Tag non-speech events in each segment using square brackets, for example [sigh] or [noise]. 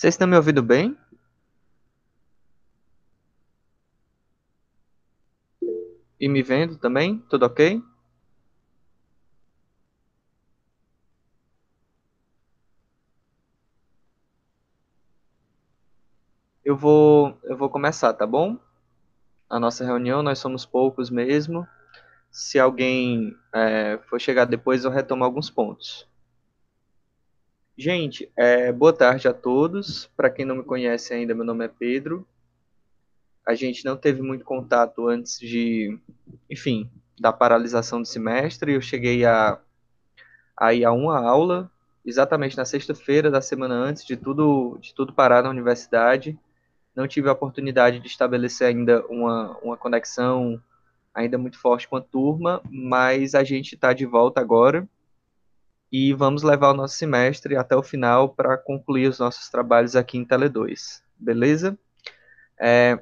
Vocês estão me ouvindo bem? E me vendo também? Tudo ok? Eu vou, eu vou começar, tá bom? A nossa reunião, nós somos poucos mesmo. Se alguém é, for chegar depois, eu retomo alguns pontos. Gente, é, boa tarde a todos. Para quem não me conhece ainda, meu nome é Pedro. A gente não teve muito contato antes de, enfim, da paralisação do semestre. Eu cheguei a, a ir a uma aula, exatamente na sexta-feira da semana antes de tudo, de tudo parar na universidade não tive a oportunidade de estabelecer ainda uma, uma conexão ainda muito forte com a turma, mas a gente está de volta agora e vamos levar o nosso semestre até o final para concluir os nossos trabalhos aqui em Tele 2, beleza? É,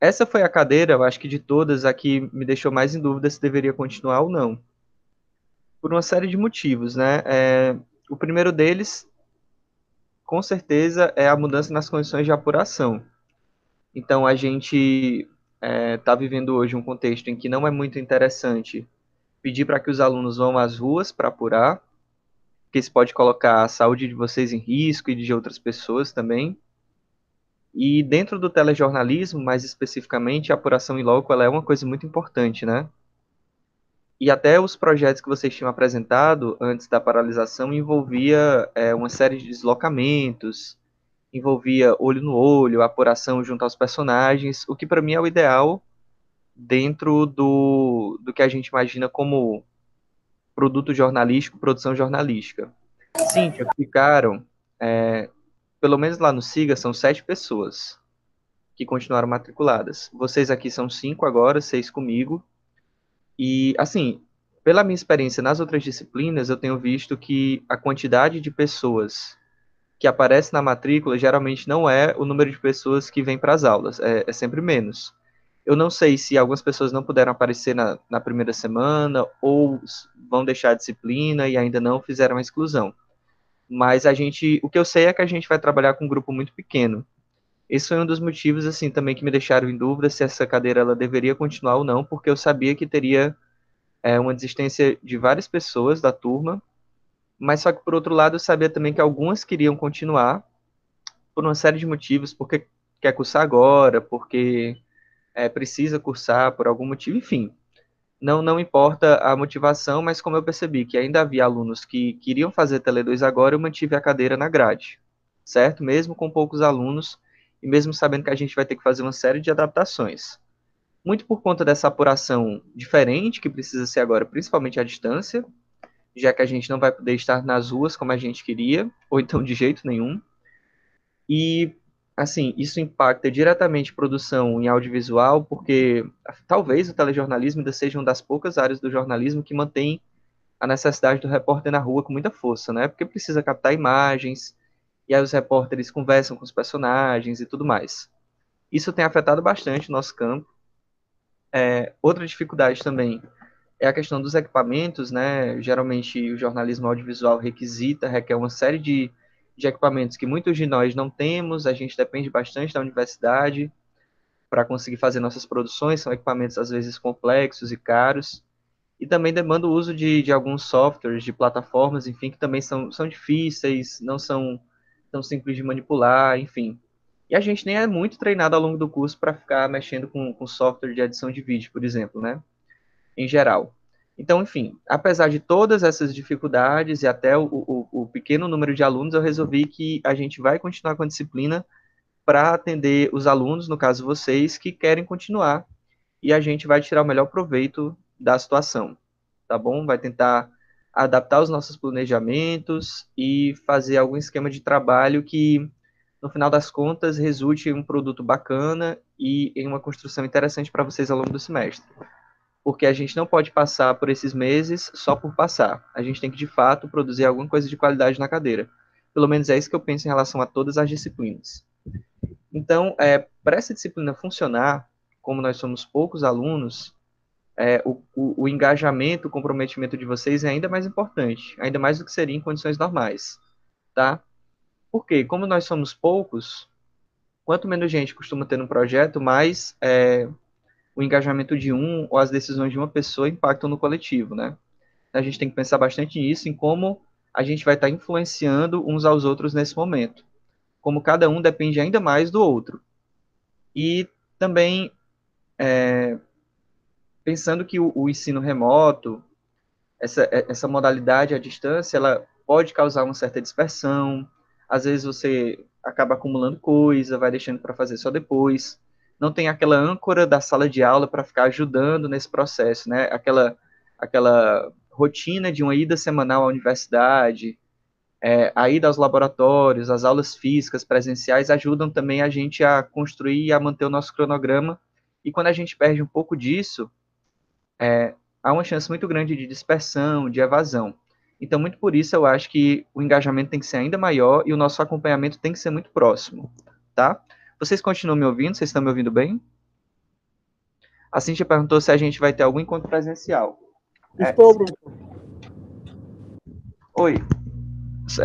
essa foi a cadeira, eu acho que de todas, a que me deixou mais em dúvida se deveria continuar ou não. Por uma série de motivos, né? É, o primeiro deles com certeza é a mudança nas condições de apuração. Então, a gente está é, tá vivendo hoje um contexto em que não é muito interessante pedir para que os alunos vão às ruas para apurar, porque isso pode colocar a saúde de vocês em risco e de outras pessoas também. E dentro do telejornalismo, mais especificamente, a apuração em loco é uma coisa muito importante, né? E até os projetos que vocês tinham apresentado antes da paralisação envolvia é, uma série de deslocamentos, envolvia olho no olho, apuração junto aos personagens, o que para mim é o ideal dentro do, do que a gente imagina como produto jornalístico, produção jornalística. Sim, ficaram, é, pelo menos lá no SIGA, são sete pessoas que continuaram matriculadas. Vocês aqui são cinco agora, seis comigo, e, assim, pela minha experiência nas outras disciplinas, eu tenho visto que a quantidade de pessoas que aparece na matrícula geralmente não é o número de pessoas que vêm para as aulas, é, é, sempre menos. Eu não sei se algumas pessoas não puderam aparecer na, na primeira semana ou vão deixar a disciplina e ainda não fizeram a exclusão. Mas a gente, o que eu sei é que a gente vai trabalhar com um grupo muito pequeno. Esse foi um dos motivos, assim, também que me deixaram em dúvida se essa cadeira ela deveria continuar ou não, porque eu sabia que teria é, uma desistência de várias pessoas da turma, mas só que, por outro lado, eu sabia também que algumas queriam continuar por uma série de motivos, porque quer cursar agora, porque é, precisa cursar por algum motivo, enfim. Não, não importa a motivação, mas como eu percebi que ainda havia alunos que queriam fazer Tele 2 agora, eu mantive a cadeira na grade, certo? Mesmo com poucos alunos, e mesmo sabendo que a gente vai ter que fazer uma série de adaptações. Muito por conta dessa apuração diferente que precisa ser agora, principalmente à distância, já que a gente não vai poder estar nas ruas como a gente queria, ou então de jeito nenhum. E, assim, isso impacta diretamente produção em audiovisual, porque talvez o telejornalismo ainda seja uma das poucas áreas do jornalismo que mantém a necessidade do repórter na rua com muita força, né? Porque precisa captar imagens, e aí os repórteres conversam com os personagens e tudo mais. Isso tem afetado bastante o nosso campo. É, outra dificuldade também é a questão dos equipamentos, né? Geralmente o jornalismo audiovisual requisita, requer uma série de, de equipamentos que muitos de nós não temos, a gente depende bastante da universidade para conseguir fazer nossas produções, são equipamentos às vezes complexos e caros, e também demanda o uso de, de alguns softwares, de plataformas, enfim, que também são, são difíceis, não são tão simples de manipular, enfim. E a gente nem é muito treinado ao longo do curso para ficar mexendo com, com software de edição de vídeo, por exemplo, né? Em geral. Então, enfim, apesar de todas essas dificuldades e até o, o, o pequeno número de alunos, eu resolvi que a gente vai continuar com a disciplina para atender os alunos, no caso vocês, que querem continuar. E a gente vai tirar o melhor proveito da situação, tá bom? Vai tentar adaptar os nossos planejamentos e fazer algum esquema de trabalho que, no final das contas, resulte em um produto bacana e em uma construção interessante para vocês ao longo do semestre. Porque a gente não pode passar por esses meses só por passar. A gente tem que, de fato, produzir alguma coisa de qualidade na cadeira. Pelo menos é isso que eu penso em relação a todas as disciplinas. Então, é, para essa disciplina funcionar, como nós somos poucos alunos, é, o, o, o, engajamento, o comprometimento de vocês é ainda mais importante, ainda mais do que seria em condições normais, tá? Porque, como nós somos poucos, quanto menos gente costuma ter no projeto, mais é, o engajamento de um ou as decisões de uma pessoa impactam no coletivo, né? A gente tem que pensar bastante nisso, em como a gente vai estar influenciando uns aos outros nesse momento. Como cada um depende ainda mais do outro. E também é, pensando que o, o, ensino remoto, essa, essa modalidade à distância, ela pode causar uma certa dispersão. Às vezes você acaba acumulando coisa, vai deixando para fazer só depois. Não tem aquela âncora da sala de aula para ficar ajudando nesse processo, né? Aquela, aquela rotina de uma ida semanal à universidade, é, a ida aos laboratórios, as aulas físicas, presenciais, ajudam também a gente a construir e a manter o nosso cronograma. E quando a gente perde um pouco disso, é, há uma chance muito grande de dispersão, de evasão. Então, muito por isso, eu acho que o engajamento tem que ser ainda maior e o nosso acompanhamento tem que ser muito próximo, tá? Vocês continuam me ouvindo? Vocês estão me ouvindo bem? A Cintia perguntou se a gente vai ter algum encontro presencial. Estou, é, Bruno. Oi.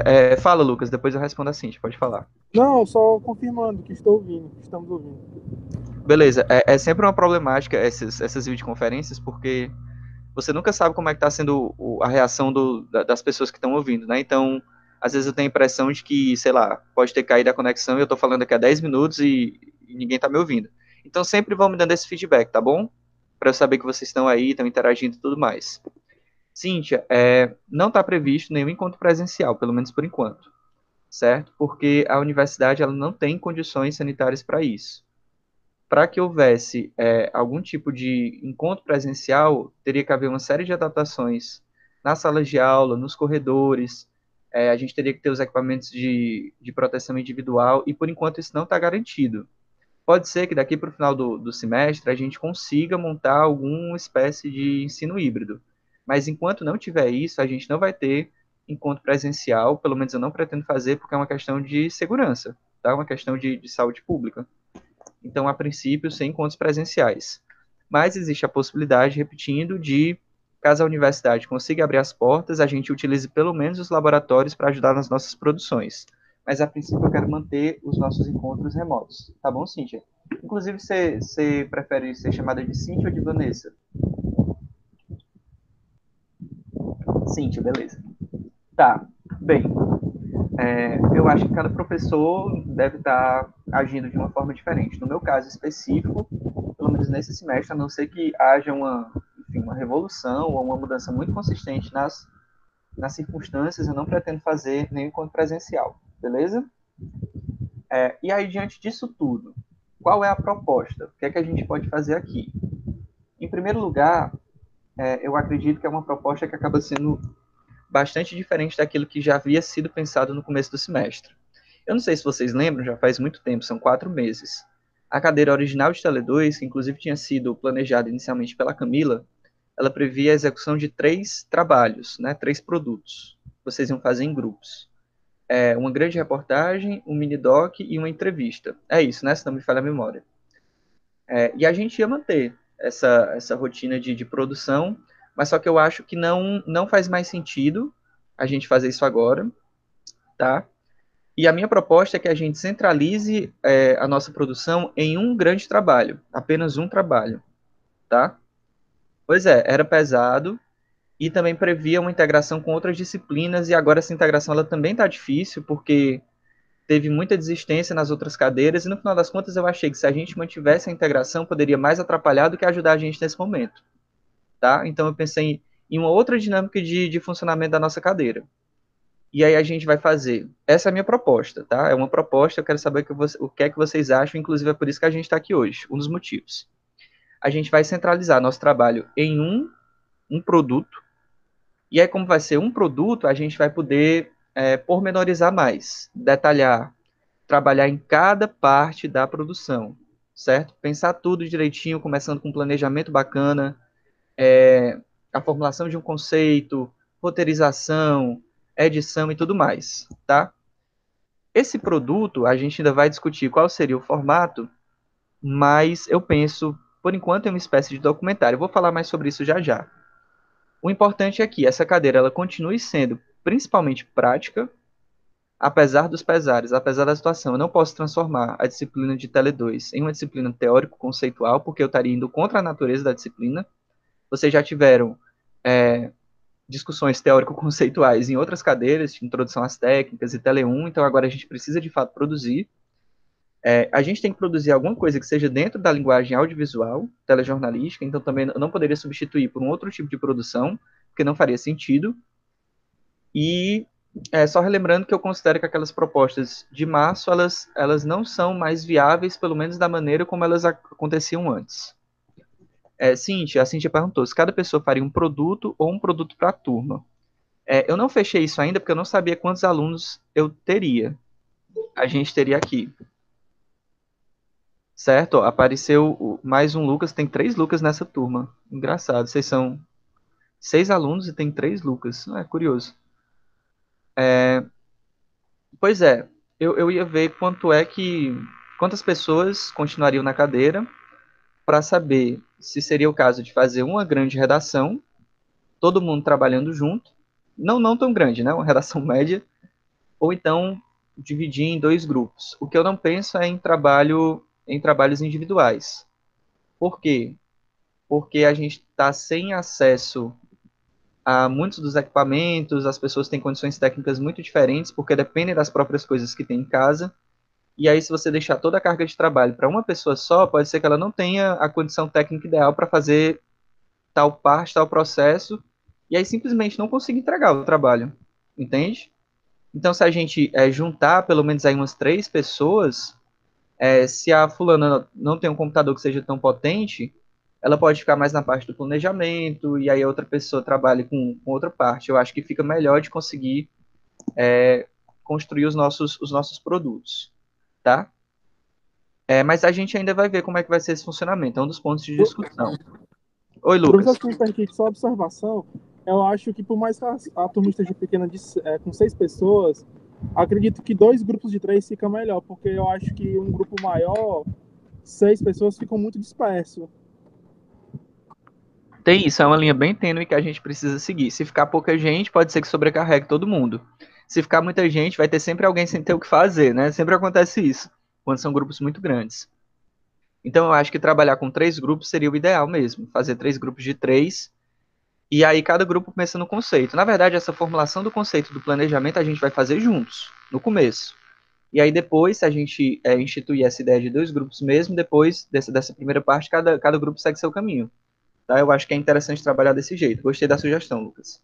É, fala, Lucas, depois eu respondo a Cintia, pode falar. Não, só confirmando que estou ouvindo, estamos ouvindo. Beleza, é, é sempre uma problemática essas, essas videoconferências, porque você nunca sabe como é que está sendo a reação do, das pessoas que estão ouvindo, né? Então, às vezes eu tenho a impressão de que, sei lá, pode ter caído a conexão e eu estou falando aqui há 10 minutos e, e ninguém está me ouvindo. Então, sempre vão me dando esse feedback, tá bom? para eu saber que vocês estão aí, estão interagindo e tudo mais. Cíntia, é, não está previsto nenhum encontro presencial, pelo menos por enquanto, certo? Porque a universidade ela não tem condições sanitárias para isso. Para que houvesse é, algum tipo de encontro presencial, teria que haver uma série de adaptações nas salas de aula, nos corredores, é, a gente teria que ter os equipamentos de, de proteção individual, e por enquanto isso não está garantido pode ser que daqui para o final do, do semestre a gente consiga montar alguma espécie de ensino híbrido. Mas enquanto não tiver isso, a gente não vai ter encontro presencial, pelo menos eu não pretendo fazer, porque é uma questão de segurança, tá? Uma questão de, de saúde pública. Então, a princípio, sem encontros presenciais. Mas existe a possibilidade, repetindo, de, caso a universidade consiga abrir as portas, a gente utilize pelo menos os laboratórios para ajudar nas nossas produções mas a princípio eu quero manter os nossos encontros remotos. Tá bom, Cíntia? Inclusive, você, prefere ser chamada de Cíntia ou de Vanessa? Cíntia, beleza. Tá, bem. É, eu acho que cada professor deve estar agindo de uma forma diferente. No meu caso específico, pelo menos nesse semestre, a não ser que haja uma, enfim, uma revolução ou uma mudança muito consistente nas, nas circunstâncias, eu não pretendo fazer nenhum encontro presencial beleza? É, e aí, diante disso tudo, qual é a proposta? O que é que a gente pode fazer aqui? Em primeiro lugar, é, eu acredito que é uma proposta que acaba sendo bastante diferente daquilo que já havia sido pensado no começo do semestre. Eu não sei se vocês lembram, já faz muito tempo, são quatro meses. A cadeira original de Tele 2, que inclusive tinha sido planejada inicialmente pela Camila, ela previa a execução de três trabalhos, né, três produtos. Vocês iam fazer em grupos é, uma grande reportagem, um mini doc e uma entrevista. É isso, né? Se não me falha a memória. É, e a gente ia manter essa, essa rotina de, de produção, mas só que eu acho que não, não faz mais sentido a gente fazer isso agora, tá? E a minha proposta é que a gente centralize é, a nossa produção em um grande trabalho, apenas um trabalho, tá? Pois é, era pesado, e também previa uma integração com outras disciplinas, e agora essa integração ela também está difícil, porque teve muita desistência nas outras cadeiras, e no final das contas eu achei que se a gente mantivesse a integração, poderia mais atrapalhar do que ajudar a gente nesse momento. Tá? Então eu pensei em uma outra dinâmica de, de funcionamento da nossa cadeira. E aí a gente vai fazer. Essa é a minha proposta, tá? É uma proposta, eu quero saber o que, você, o que é que vocês acham, inclusive é por isso que a gente está aqui hoje, um dos motivos. A gente vai centralizar nosso trabalho em um, um produto, e aí, como vai ser um produto, a gente vai poder é, pormenorizar mais, detalhar, trabalhar em cada parte da produção, certo? Pensar tudo direitinho, começando com um planejamento bacana, é, a formulação de um conceito, roteirização, edição e tudo mais, tá? Esse produto, a gente ainda vai discutir qual seria o formato, mas eu penso, por enquanto, em uma espécie de documentário. Vou falar mais sobre isso já já. O importante é que essa cadeira ela continue sendo principalmente prática, apesar dos pesares, apesar da situação, eu não posso transformar a disciplina de Tele 2 em uma disciplina teórico-conceitual, porque eu estaria indo contra a natureza da disciplina. Vocês já tiveram é, discussões teórico-conceituais em outras cadeiras, de introdução às técnicas e Tele 1, então agora a gente precisa de fato produzir. É, a gente tem que produzir alguma coisa que seja dentro da linguagem audiovisual, telejornalística, então também não poderia substituir por um outro tipo de produção, porque não faria sentido. E é, só relembrando que eu considero que aquelas propostas de março, elas, elas não são mais viáveis, pelo menos da maneira como elas aconteciam antes. É, Cintia, a Cintia perguntou se cada pessoa faria um produto ou um produto para a turma. É, eu não fechei isso ainda porque eu não sabia quantos alunos eu teria. A gente teria aqui. Certo? Apareceu mais um Lucas, tem três Lucas nessa turma. Engraçado, vocês são seis alunos e tem três Lucas. É curioso. É, pois é, eu, eu ia ver quanto é que. quantas pessoas continuariam na cadeira para saber se seria o caso de fazer uma grande redação, todo mundo trabalhando junto, não, não tão grande, né? Uma [laughs] redação média, ou então dividir em dois grupos. O que eu não penso é em trabalho em trabalhos individuais. Por quê? Porque a gente está sem acesso a muitos dos equipamentos, as pessoas têm condições técnicas muito diferentes, porque dependem das próprias coisas que tem em casa. E aí, se você deixar toda a carga de trabalho para uma pessoa só, pode ser que ela não tenha a condição técnica ideal para fazer tal parte, tal processo, e aí simplesmente não consiga entregar o trabalho. Entende? Então, se a gente é, juntar pelo menos aí umas três pessoas, é, se a fulana não tem um computador que seja tão potente, ela pode ficar mais na parte do planejamento, e aí a outra pessoa trabalha com, com outra parte. Eu acho que fica melhor de conseguir é, construir os nossos, os nossos produtos, tá? É, mas a gente ainda vai ver como é que vai ser esse funcionamento, é um dos pontos de discussão. Oi, Lucas. Professor, aqui, só observação, eu acho que por mais que a, a turma esteja pequena de, é, com seis pessoas, acredito que dois grupos de três fica melhor, porque eu acho que um grupo maior, seis pessoas ficam muito disperso. Tem isso, é uma linha bem tênue que a gente precisa seguir. Se ficar pouca gente, pode ser que sobrecarregue todo mundo. Se ficar muita gente, vai ter sempre alguém sem ter o que fazer, né? Sempre acontece isso, quando são grupos muito grandes. Então, eu acho que trabalhar com três grupos seria o ideal mesmo. Fazer três grupos de três, e aí cada grupo pensa no conceito. Na verdade, essa formulação do conceito do planejamento a gente vai fazer juntos, no começo. E aí depois, se a gente é, instituir essa ideia de dois grupos mesmo, depois dessa, dessa primeira parte, cada, cada grupo segue seu caminho. Tá? Eu acho que é interessante trabalhar desse jeito. Gostei da sugestão, Lucas.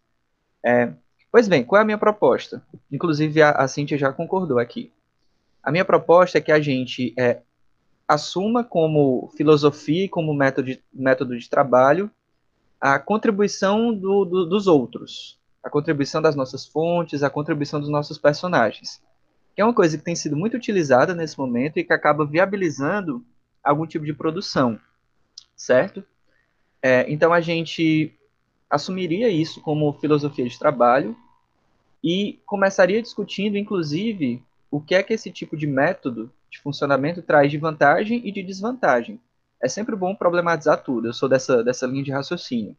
É, pois bem, qual é a minha proposta? Inclusive, a, a Cíntia já concordou aqui. A minha proposta é que a gente é, assuma como filosofia e como método de, método de trabalho a contribuição do, do, dos outros, a contribuição das nossas fontes, a contribuição dos nossos personagens, que é uma coisa que tem sido muito utilizada nesse momento e que acaba viabilizando algum tipo de produção, certo? É, então a gente assumiria isso como filosofia de trabalho e começaria discutindo, inclusive, o que é que esse tipo de método de funcionamento traz de vantagem e de desvantagem. É sempre bom problematizar tudo, eu sou dessa, dessa linha de raciocínio.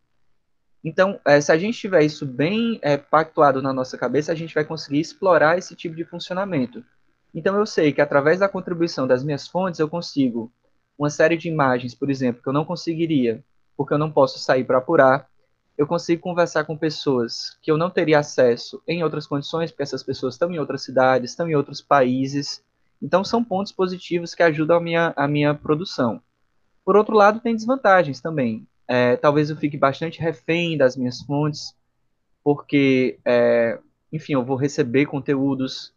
Então, é, se a gente tiver isso bem é, pactuado na nossa cabeça, a gente vai conseguir explorar esse tipo de funcionamento. Então, eu sei que através da contribuição das minhas fontes, eu consigo uma série de imagens, por exemplo, que eu não conseguiria porque eu não posso sair para apurar. Eu consigo conversar com pessoas que eu não teria acesso em outras condições, porque essas pessoas estão em outras cidades, estão em outros países. Então, são pontos positivos que ajudam a minha, a minha produção. Por outro lado, tem desvantagens também. É, talvez eu fique bastante refém das minhas fontes, porque, é, enfim, eu vou receber conteúdos.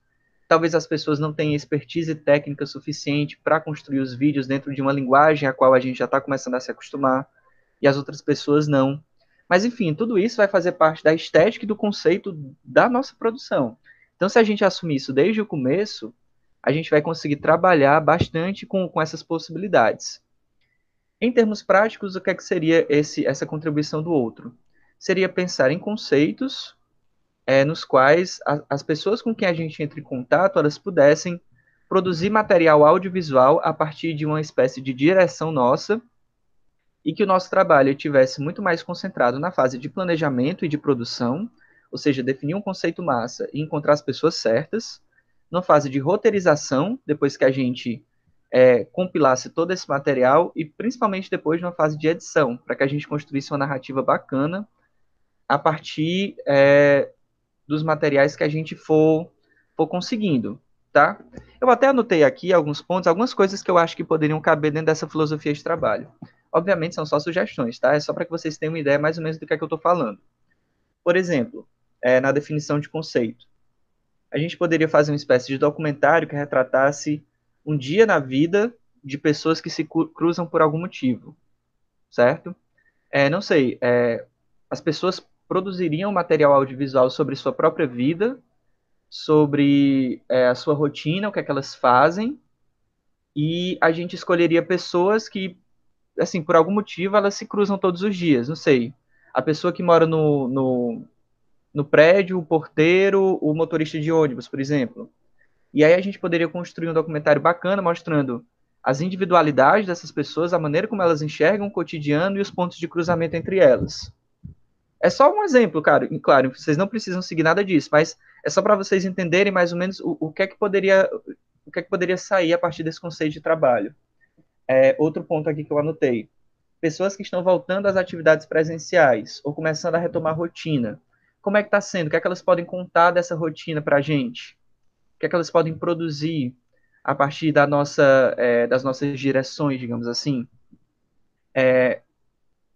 Talvez as pessoas não tenham expertise técnica suficiente para construir os vídeos dentro de uma linguagem a qual a gente já está começando a se acostumar e as outras pessoas não. Mas enfim, tudo isso vai fazer parte da estética e do conceito da nossa produção. Então, se a gente assumir isso desde o começo, a gente vai conseguir trabalhar bastante com, com essas possibilidades. Em termos práticos, o que, é que seria esse, essa contribuição do outro? Seria pensar em conceitos é, nos quais a, as pessoas com quem a gente entra em contato elas pudessem produzir material audiovisual a partir de uma espécie de direção nossa e que o nosso trabalho tivesse muito mais concentrado na fase de planejamento e de produção, ou seja, definir um conceito massa e encontrar as pessoas certas, numa fase de roteirização, depois que a gente é, compilasse todo esse material, e principalmente depois numa fase de edição, para que a gente construísse uma narrativa bacana a partir é, dos materiais que a gente for, for conseguindo, tá? Eu até anotei aqui alguns pontos, algumas coisas que eu acho que poderiam caber dentro dessa filosofia de trabalho. Obviamente são só sugestões, tá? É só para que vocês tenham uma ideia mais ou menos do que é que eu estou falando. Por exemplo, é, na definição de conceito a gente poderia fazer uma espécie de documentário que retratasse um dia na vida de pessoas que se cruzam por algum motivo, certo? É, não sei, é, as pessoas produziriam material audiovisual sobre sua própria vida, sobre é, a sua rotina, o que é que elas fazem, e a gente escolheria pessoas que, assim, por algum motivo, elas se cruzam todos os dias, não sei. A pessoa que mora no, no no prédio, o porteiro, o motorista de ônibus, por exemplo. E aí a gente poderia construir um documentário bacana mostrando as individualidades dessas pessoas, a maneira como elas enxergam o cotidiano e os pontos de cruzamento entre elas. É só um exemplo, cara. E, claro, vocês não precisam seguir nada disso, mas é só para vocês entenderem mais ou menos o, o, que é que poderia o que é que poderia sair a partir desse conceito de trabalho. É, outro ponto aqui que eu anotei: pessoas que estão voltando às atividades presenciais ou começando a retomar a rotina como é que está sendo? O que é que elas podem contar dessa rotina para a gente? O que é que elas podem produzir a partir da nossa, é, das nossas direções, digamos assim? É,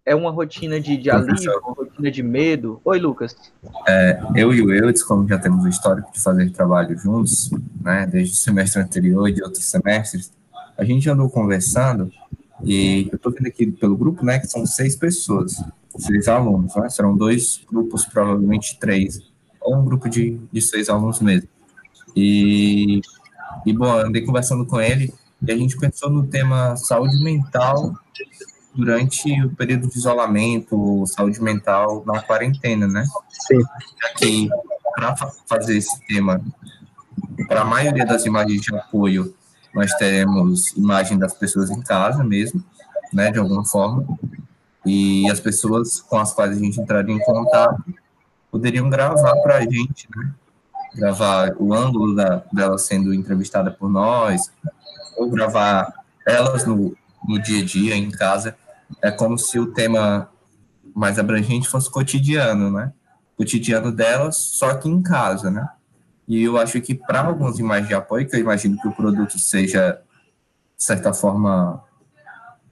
é uma rotina de, de alívio, uma rotina de medo? Oi, Lucas. É, eu e o Eudes, como já temos o histórico de fazer trabalho juntos, né, desde o semestre anterior e de outros semestres, a gente andou conversando e eu estou vendo aqui pelo grupo, né, que são seis pessoas seis alunos, né? Serão dois grupos, provavelmente três, ou um grupo de, de seis alunos mesmo. E, e, bom, andei conversando com ele e a gente pensou no tema saúde mental durante o período de isolamento, saúde mental na quarentena, né? Sim. Aqui, para fazer esse tema, para a maioria das imagens de apoio, nós teremos imagem das pessoas em casa mesmo, né, de alguma forma, e as pessoas com as quais a gente entraria em contato poderiam gravar para a gente, né? Gravar o ângulo da, dela sendo entrevistada por nós, ou gravar elas no, no dia a dia, em casa. É como se o tema mais abrangente fosse cotidiano, né? Cotidiano delas, só que em casa, né? E eu acho que para algumas imagens de apoio, que eu imagino que o produto seja, de certa forma,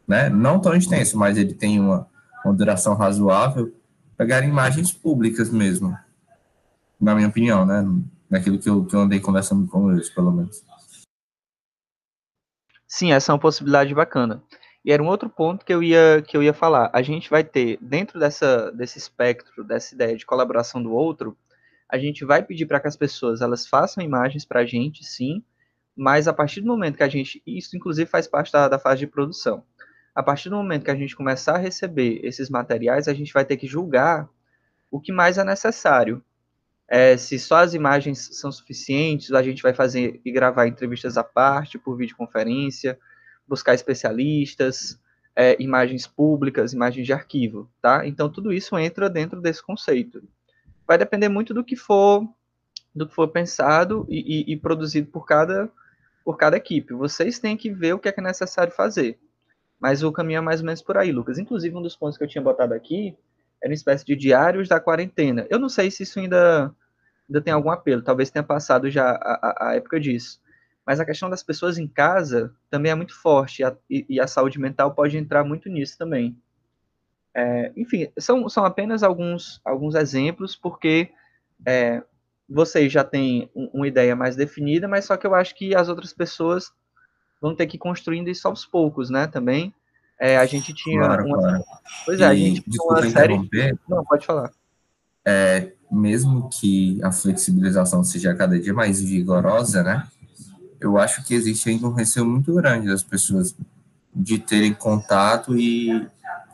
né? Não tão extenso, mas ele tem uma, uma duração razoável, pegar imagens públicas mesmo, na minha opinião, né? Naquilo que eu, que eu andei conversando com eles, pelo menos. Sim, essa é uma possibilidade bacana. E era um outro ponto que eu ia, que eu ia falar. A gente vai ter, dentro dessa, desse espectro, dessa ideia de colaboração do outro, a gente vai pedir para que as pessoas elas façam imagens para a gente, sim, mas a partir do momento que a gente. Isso, inclusive, faz parte da, da fase de produção a partir do momento que a gente começar a receber esses materiais, a gente vai ter que julgar o que mais é necessário. É, se só as imagens são suficientes, a gente vai fazer e gravar entrevistas à parte, por videoconferência, buscar especialistas, é, imagens públicas, imagens de arquivo, tá? Então tudo isso entra dentro desse conceito. Vai depender muito do que for do que for pensado e, e, e produzido por cada por cada equipe. Vocês têm que ver o que é, que é necessário fazer. Mas o caminho é mais ou menos por aí, Lucas. Inclusive, um dos pontos que eu tinha botado aqui era uma espécie de diários da quarentena. Eu não sei se isso ainda, ainda tem algum apelo, talvez tenha passado já a, a, a época disso. Mas a questão das pessoas em casa também é muito forte, e a, e a saúde mental pode entrar muito nisso também. É, enfim, são, são apenas alguns, alguns exemplos, porque é, vocês já têm uma ideia mais definida, mas só que eu acho que as outras pessoas vão ter que ir construindo isso aos poucos, né, também. É, a gente tinha claro, uma... Claro. Pois é, e, a gente tinha uma série... Não, pode falar. É, mesmo que a flexibilização seja cada dia mais vigorosa, né, eu acho que existe ainda um receio muito grande das pessoas de terem contato e,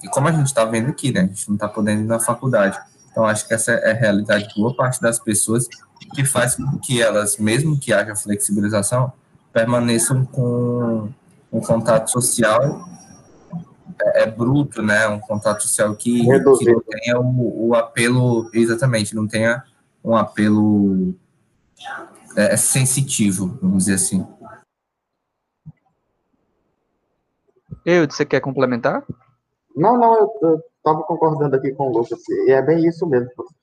e como a gente está vendo aqui, né, a gente não está podendo ir na faculdade. Então, acho que essa é a realidade de boa parte das pessoas que faz com que elas, mesmo que haja flexibilização, permaneçam com um contato social é, é, bruto, né? Um contato social que, que não tenha o, o, apelo, exatamente, não tenha um apelo é, sensitivo, vamos dizer assim. Eu, você quer complementar? Não, não, eu estava concordando aqui com o Lucas, e é bem isso mesmo, professor.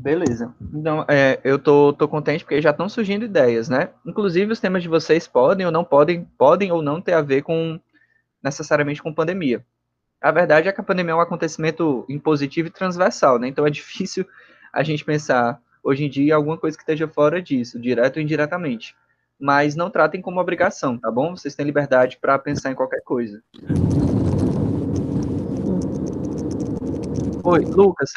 Beleza. Então, é, eu tô, tô contente porque já estão surgindo ideias, né? Inclusive, os temas de vocês podem ou não podem, podem ou não ter a ver com necessariamente com pandemia. A verdade é que a pandemia é um acontecimento impositivo e transversal, né? Então é [laughs] difícil a gente pensar hoje em dia alguma coisa que esteja fora disso, direto ou indiretamente. Mas não tratem como obrigação, tá bom? Vocês têm liberdade para pensar em qualquer coisa. Oi, Lucas,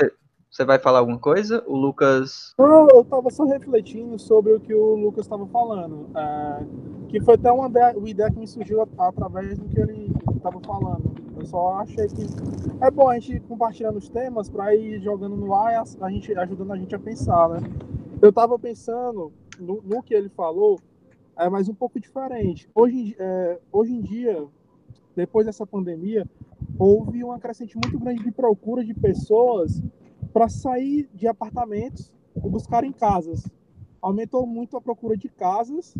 você vai falar alguma coisa? O Lucas. Não, eu estava só refletindo sobre o que o Lucas estava falando. É, que foi até uma ideia, uma ideia que me surgiu através do que ele estava falando. Eu só achei que é bom a gente compartilhando os temas para ir jogando no ar e a gente, ajudando a gente a pensar, né? Eu estava pensando no, no, que ele falou, é, mas um pouco diferente. Hoje, é, hoje em dia, depois dessa pandemia, houve uma crescente muito grande de procura de pessoas para sair de apartamentos e buscar em casas. Aumentou muito a procura de casas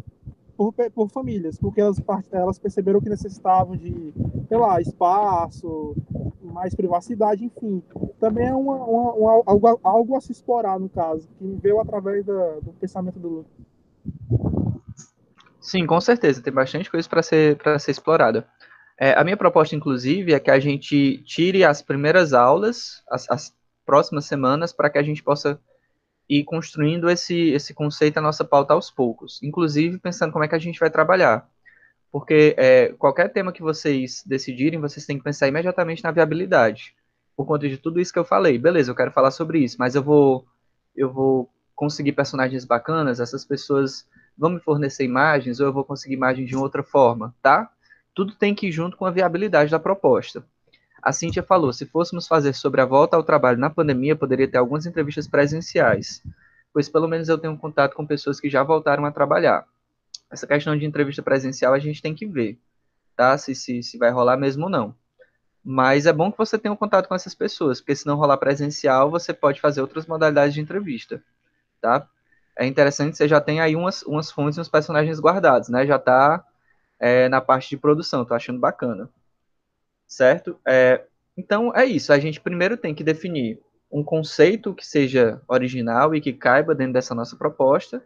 por, por famílias, porque elas, elas perceberam que necessitavam de, sei lá, espaço, mais privacidade, enfim. Também é uma, uma, uma, algo, algo a se explorar, no caso, que veio através da, do pensamento do Lucas. Sim, com certeza, tem bastante coisa para ser, ser explorada. É, a minha proposta, inclusive, é que a gente tire as primeiras aulas, as, as próximas semanas para que a gente possa ir construindo esse, esse conceito, a nossa pauta aos poucos. Inclusive, pensando como é que a gente vai trabalhar. Porque é, qualquer tema que vocês decidirem, vocês têm que pensar imediatamente na viabilidade. Por conta de tudo isso que eu falei. Beleza, eu quero falar sobre isso, mas eu vou, eu vou conseguir personagens bacanas, essas pessoas vão me fornecer imagens ou eu vou conseguir imagens de outra forma, tá? Tudo tem que ir junto com a viabilidade da proposta. A Cíntia falou: se fôssemos fazer sobre a volta ao trabalho na pandemia, poderia ter algumas entrevistas presenciais, pois pelo menos eu tenho contato com pessoas que já voltaram a trabalhar. Essa questão de entrevista presencial a gente tem que ver, tá? Se, se, se vai rolar mesmo ou não. Mas é bom que você tenha um contato com essas pessoas, porque se não rolar presencial, você pode fazer outras modalidades de entrevista, tá? É interessante você já tem aí umas, umas fontes e uns personagens guardados, né? Já tá é, na parte de produção, tô achando bacana certo? É, então é isso. A gente primeiro tem que definir um conceito que seja original e que caiba dentro dessa nossa proposta.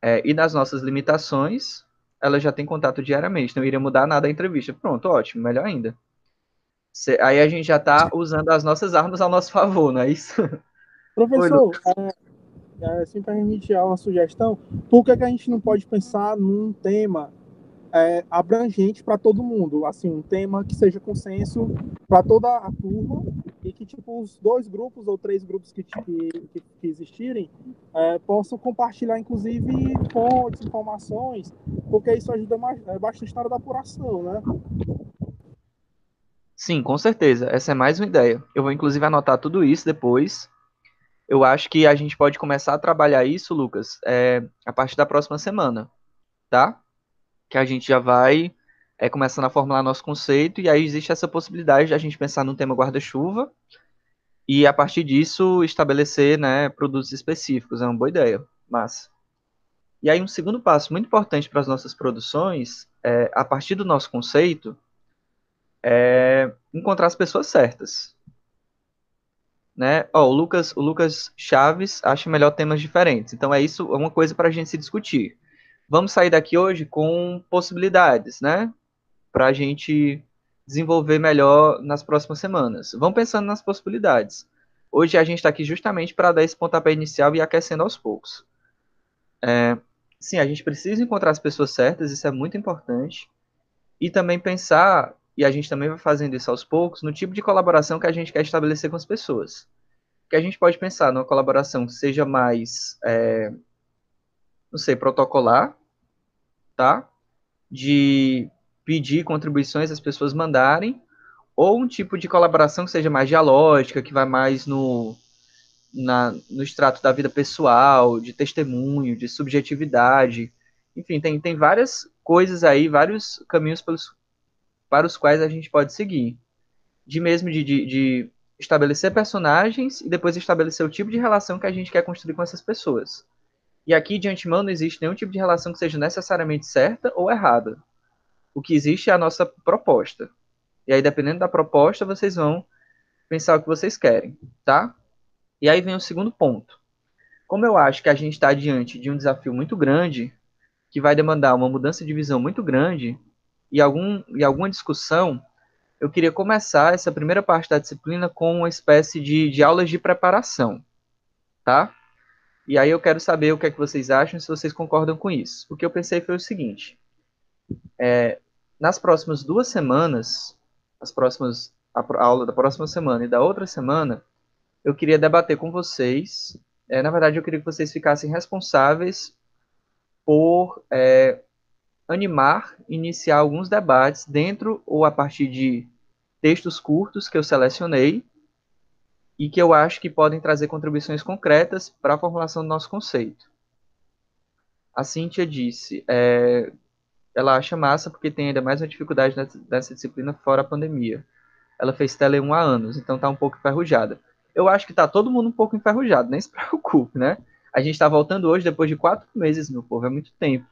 É, e nas nossas limitações, ela já tem contato diariamente. Não iria mudar nada a entrevista. Pronto, ótimo, melhor ainda. Cê, aí a gente já está usando as nossas armas ao nosso favor, não é isso? [laughs] Professor, Oi, é, é, se me permite uma sugestão, por que, que a gente não pode pensar num tema é, abrangente para todo mundo, assim, um tema que seja consenso para toda a turma e que tipo os dois grupos ou três grupos que, que, que existirem é, possam compartilhar, inclusive, fontes, informações, porque isso ajuda mais, é, bastante na hora da apuração, né? Sim, com certeza. Essa é mais uma ideia. Eu vou inclusive anotar tudo isso depois. Eu acho que a gente pode começar a trabalhar isso, Lucas, é, a partir da próxima semana, tá? Que a gente já vai é, começando a formular nosso conceito, e aí existe essa possibilidade de a gente pensar no tema guarda-chuva, e a partir disso estabelecer né, produtos específicos. É uma boa ideia, mas E aí um segundo passo muito importante para as nossas produções, é, a partir do nosso conceito, é encontrar as pessoas certas. Né? Oh, o, Lucas, o Lucas Chaves acha melhor temas diferentes. Então é isso, é uma coisa para a gente se discutir vamos sair daqui hoje com possibilidades, né? Para a gente desenvolver melhor nas próximas semanas. Vamos pensando nas possibilidades. Hoje a gente está aqui justamente para dar esse pontapé inicial e aquecendo aos poucos. É, sim, a gente precisa encontrar as pessoas certas, isso é muito importante. E também pensar, e a gente também vai fazendo isso aos poucos, no tipo de colaboração que a gente quer estabelecer com as pessoas. Que a gente pode pensar numa colaboração que seja mais, é, não sei, protocolar, tá? De pedir contribuições as pessoas mandarem, ou um tipo de colaboração que seja mais dialógica, que vai mais no, na, no extrato da vida pessoal, de testemunho, de subjetividade. Enfim, tem, tem várias coisas aí, vários caminhos pelos, para os quais a gente pode seguir. De mesmo de, de, de estabelecer personagens e depois estabelecer o tipo de relação que a gente quer construir com essas pessoas. E aqui, de antemão, não existe nenhum tipo de relação que seja necessariamente certa ou errada. O que existe é a nossa proposta. E aí, dependendo da proposta, vocês vão pensar o que vocês querem, tá? E aí vem o segundo ponto. Como eu acho que a gente está diante de um desafio muito grande, que vai demandar uma mudança de visão muito grande e, algum, e alguma discussão, eu queria começar essa primeira parte da disciplina com uma espécie de, de aulas de preparação, tá? E aí eu quero saber o que é que vocês acham, se vocês concordam com isso. O que eu pensei foi o seguinte: é, nas próximas duas semanas, as próximas a, a, aula da próxima semana e da outra semana, eu queria debater com vocês. É, na verdade, eu queria que vocês ficassem responsáveis por é, animar, iniciar alguns debates dentro ou a partir de textos curtos que eu selecionei e que eu acho que podem trazer contribuições concretas para a formulação do nosso conceito. A Cíntia disse, é, ela acha massa porque tem ainda mais uma dificuldade nessa, disciplina fora a pandemia. Ela fez Tele 1 há anos, então está um pouco enferrujada. Eu acho que está todo mundo um pouco enferrujado, nem se [laughs] preocupe, né? A gente está voltando hoje depois de quatro meses, meu povo, é muito tempo.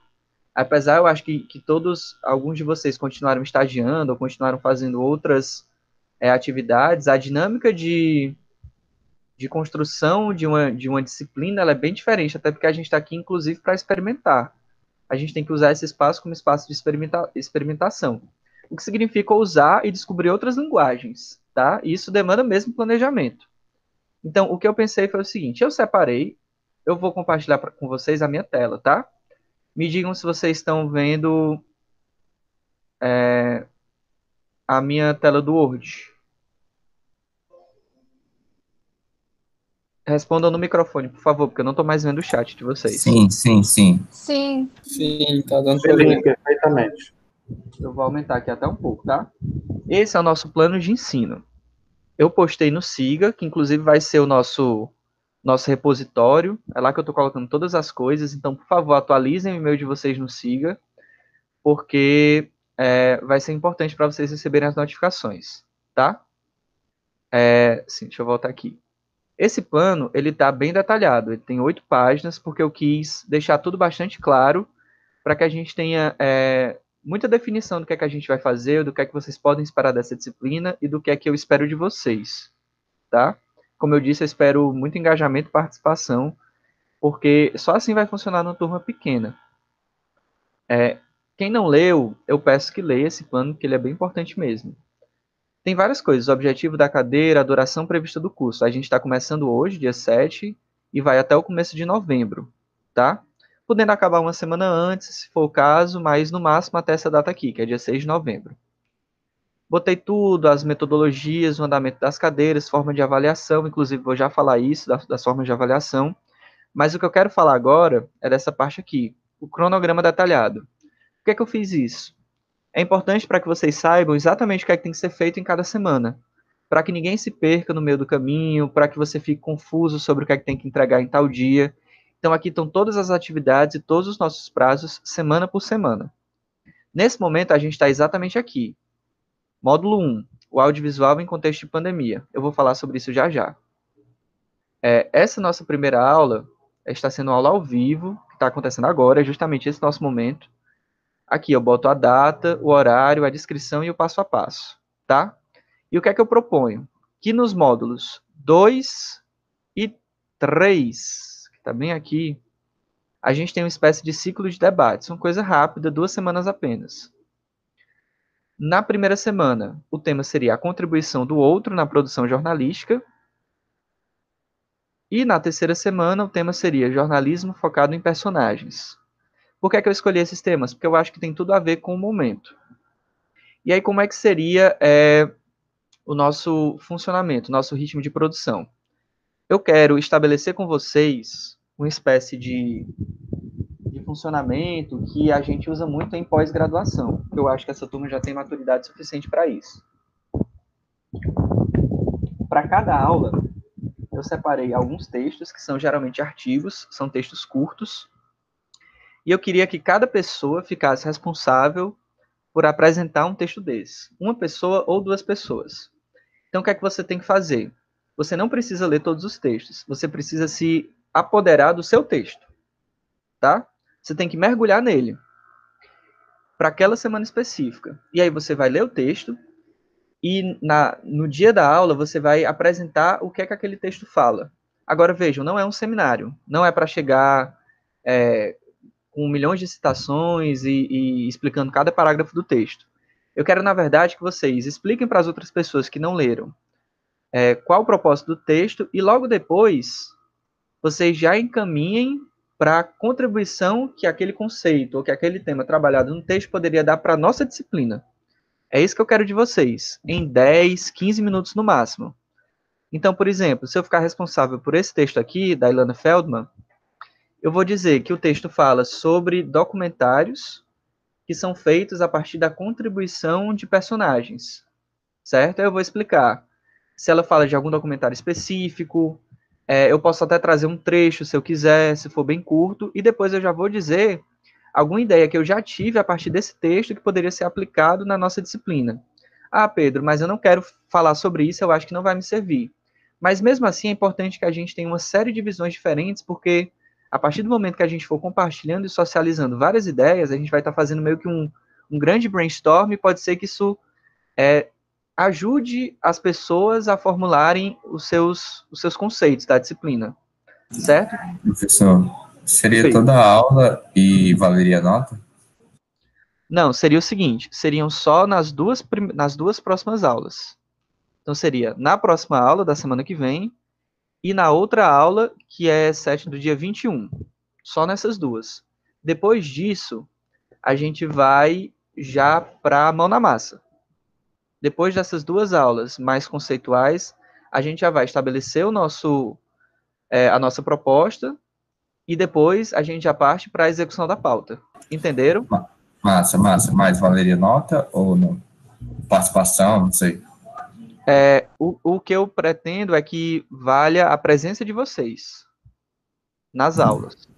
Apesar, eu acho que, que todos, alguns de vocês continuaram estagiando ou continuaram fazendo outras é, atividades, a dinâmica de, de construção de uma, de uma disciplina ela é bem diferente, até porque a gente está aqui, inclusive, para experimentar. A gente tem que usar esse espaço como espaço de experimenta experimentação. O que significa usar e descobrir outras linguagens, tá? E isso demanda mesmo planejamento. Então, o que eu pensei foi o seguinte: eu separei eu vou compartilhar pra, com vocês a minha tela, tá? Me digam se vocês estão vendo é, a minha tela do Word. Respondam no microfone, por favor, porque eu não estou mais vendo o chat de vocês. Sim, sim, sim. Sim. Sim, tá dando Beleza, perfeitamente. Eu vou aumentar aqui até um pouco, tá? Esse é o nosso plano de ensino. Eu postei no Siga, que inclusive vai ser o nosso nosso repositório. É lá que eu estou colocando todas as coisas. Então, por favor, atualizem o e-mail de vocês no Siga, porque é, vai ser importante para vocês receberem as notificações, tá? É, sim, deixa eu voltar aqui. Esse plano, ele está bem detalhado. Ele tem oito páginas, porque eu quis deixar tudo bastante claro para que a gente tenha é, muita definição do que é que a gente vai fazer, do que é que vocês podem esperar dessa disciplina e do que é que eu espero de vocês, tá? Como eu disse, eu espero muito engajamento e participação, porque só assim vai funcionar numa turma pequena. É, quem não leu, eu peço que leia esse plano, porque ele é bem importante mesmo. Tem várias coisas, o objetivo da cadeira, a duração prevista do curso. A gente está começando hoje, dia 7, e vai até o começo de novembro, tá? Podendo acabar uma semana antes, se for o caso, mas no máximo até essa data aqui, que é dia 6 de novembro. Botei tudo, as metodologias, o andamento das cadeiras, forma de avaliação, inclusive vou já falar isso, das, das formas de avaliação. Mas o que eu quero falar agora é dessa parte aqui, o cronograma detalhado. Por que, é que eu fiz isso? É importante para que vocês saibam exatamente o que, é que tem que ser feito em cada semana, para que ninguém se perca no meio do caminho, para que você fique confuso sobre o que é que tem que entregar em tal dia. Então aqui estão todas as atividades e todos os nossos prazos, semana por semana. Nesse momento a gente está exatamente aqui, Módulo 1, o audiovisual em contexto de pandemia. Eu vou falar sobre isso já já. É, essa nossa primeira aula está sendo aula ao vivo, que está acontecendo agora, é justamente esse nosso momento. Aqui eu boto a data, o horário, a descrição e o passo a passo, tá? E o que é que eu proponho? Que nos módulos 2 e 3, que está bem aqui, a gente tem uma espécie de ciclo de debates, uma coisa rápida, duas semanas apenas. Na primeira semana, o tema seria a contribuição do outro na produção jornalística. E na terceira semana, o tema seria jornalismo focado em personagens. Por que, é que eu escolhi esses temas? Porque eu acho que tem tudo a ver com o momento. E aí, como é que seria é, o nosso funcionamento, o nosso ritmo de produção? Eu quero estabelecer com vocês uma espécie de funcionamento que a gente usa muito em pós-graduação. Eu acho que essa turma já tem maturidade suficiente para isso. Para cada aula, eu separei alguns textos que são geralmente artigos, são textos curtos, e eu queria que cada pessoa ficasse responsável por apresentar um texto desse. Uma pessoa ou duas pessoas. Então, o que é que você tem que fazer? você não precisa ler todos os textos. Você precisa se apoderar do seu texto, tá? Você tem que mergulhar nele para aquela semana específica. E aí você vai ler o texto e na, no dia da aula você vai apresentar o que é que aquele texto fala. Agora vejam, não é um seminário, não é para chegar é, com milhões de citações e, e explicando cada parágrafo do texto. Eu quero, na verdade, que vocês expliquem para as outras pessoas que não leram é, qual o propósito do texto e logo depois vocês já encaminhem para a contribuição que aquele conceito ou que aquele tema trabalhado no texto poderia dar para a nossa disciplina. É isso que eu quero de vocês, em 10, 15 minutos no máximo. Então, por exemplo, se eu ficar responsável por esse texto aqui, da Ilana Feldman, eu vou dizer que o texto fala sobre documentários que são feitos a partir da contribuição de personagens, certo? Eu vou explicar se ela fala de algum documentário específico, é, eu posso até trazer um trecho, se eu quiser, se for bem curto, e depois eu já vou dizer alguma ideia que eu já tive a partir desse texto que poderia ser aplicado na nossa disciplina. Ah, Pedro, mas eu não quero falar sobre isso, eu acho que não vai me servir. Mas mesmo assim é importante que a gente tenha uma série de visões diferentes, porque a partir do momento que a gente for compartilhando e socializando várias ideias, a gente vai estar tá fazendo meio que um, um grande brainstorm, e pode ser que isso é, ajude as pessoas a formularem os seus, os seus conceitos da disciplina, certo? Professor, seria Sim. toda a aula e valeria nota? Não, seria o seguinte, seriam só nas duas, nas duas próximas aulas. Então seria na próxima aula da semana que vem e na outra aula, que é 7 do dia 21. Só nessas duas. Depois disso, a gente vai já para a mão na massa. Depois dessas duas aulas mais conceituais, a gente já vai estabelecer o nosso, é, a nossa proposta e depois a gente já parte para a execução da pauta. Entenderam? Massa, massa. Mas valeria nota ou não? Participação, não sei. É, o, o que eu pretendo é que valha a presença de vocês nas hum. aulas.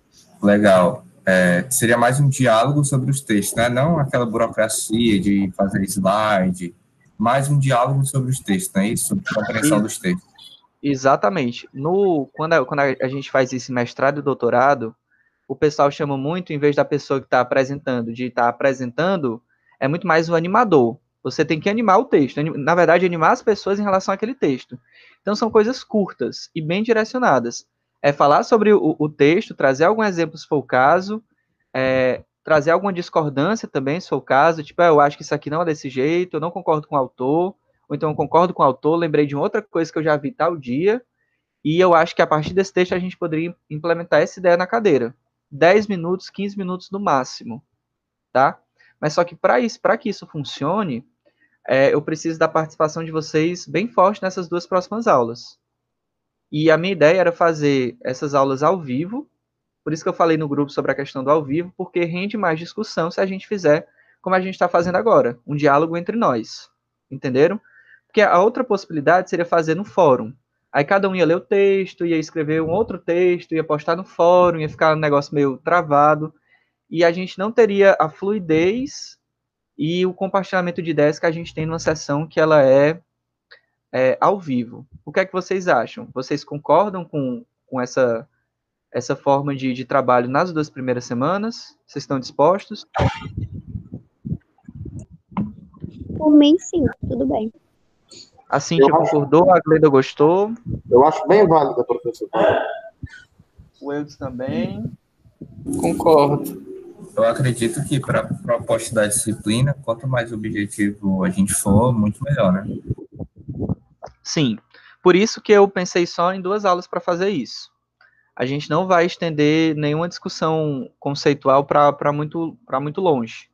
Legal. É, seria mais um diálogo sobre os textos, né? Não aquela burocracia de fazer slide, mais um diálogo sobre os textos, não é isso? Sobre a compreensão dos textos. Exatamente. No, quando, a, quando a gente faz esse mestrado e doutorado, o pessoal chama muito, em vez da pessoa que está apresentando, de estar tá apresentando, é muito mais o animador. Você tem que animar o texto. Na verdade, animar as pessoas em relação àquele texto. Então, são coisas curtas e bem direcionadas. É falar sobre o, o texto, trazer algum exemplo, se for o caso, é, trazer alguma discordância também, se for o caso, tipo, ah, eu acho que isso aqui não é desse jeito, eu não concordo com o autor, ou então eu concordo com o autor, lembrei de outra coisa que eu já vi tal dia, e eu acho que a partir desse texto a gente poderia implementar essa ideia na cadeira. 10 minutos, 15 minutos no máximo, tá? Mas só que para isso, para que isso funcione, é, eu preciso da participação de vocês bem forte nessas duas próximas aulas. E a minha ideia era fazer essas aulas ao vivo, por isso que eu falei no grupo sobre a questão do ao vivo, porque rende mais discussão se a gente fizer como a gente está fazendo agora, um diálogo entre nós. Entenderam? Porque a outra possibilidade seria fazer no fórum. Aí cada um ia ler o texto, ia escrever um outro texto, ia postar no fórum, ia ficar um negócio meio travado. E a gente não teria a fluidez e o compartilhamento de ideias que a gente tem numa sessão que ela é, é ao vivo. O que é que vocês acham? Vocês concordam com, com essa essa forma de, de trabalho nas duas primeiras semanas? Vocês estão dispostos? Por mim, sim, tudo bem. A Cintia eu concordou, acho... a Glenda gostou. Eu acho bem válida, professor. O Eudes também. Concordo. Eu acredito que para a proposta da disciplina, quanto mais objetivo a gente for, muito melhor, né? Sim. Por isso que eu pensei só em duas aulas para fazer isso a gente não vai estender nenhuma discussão conceitual para muito, muito longe.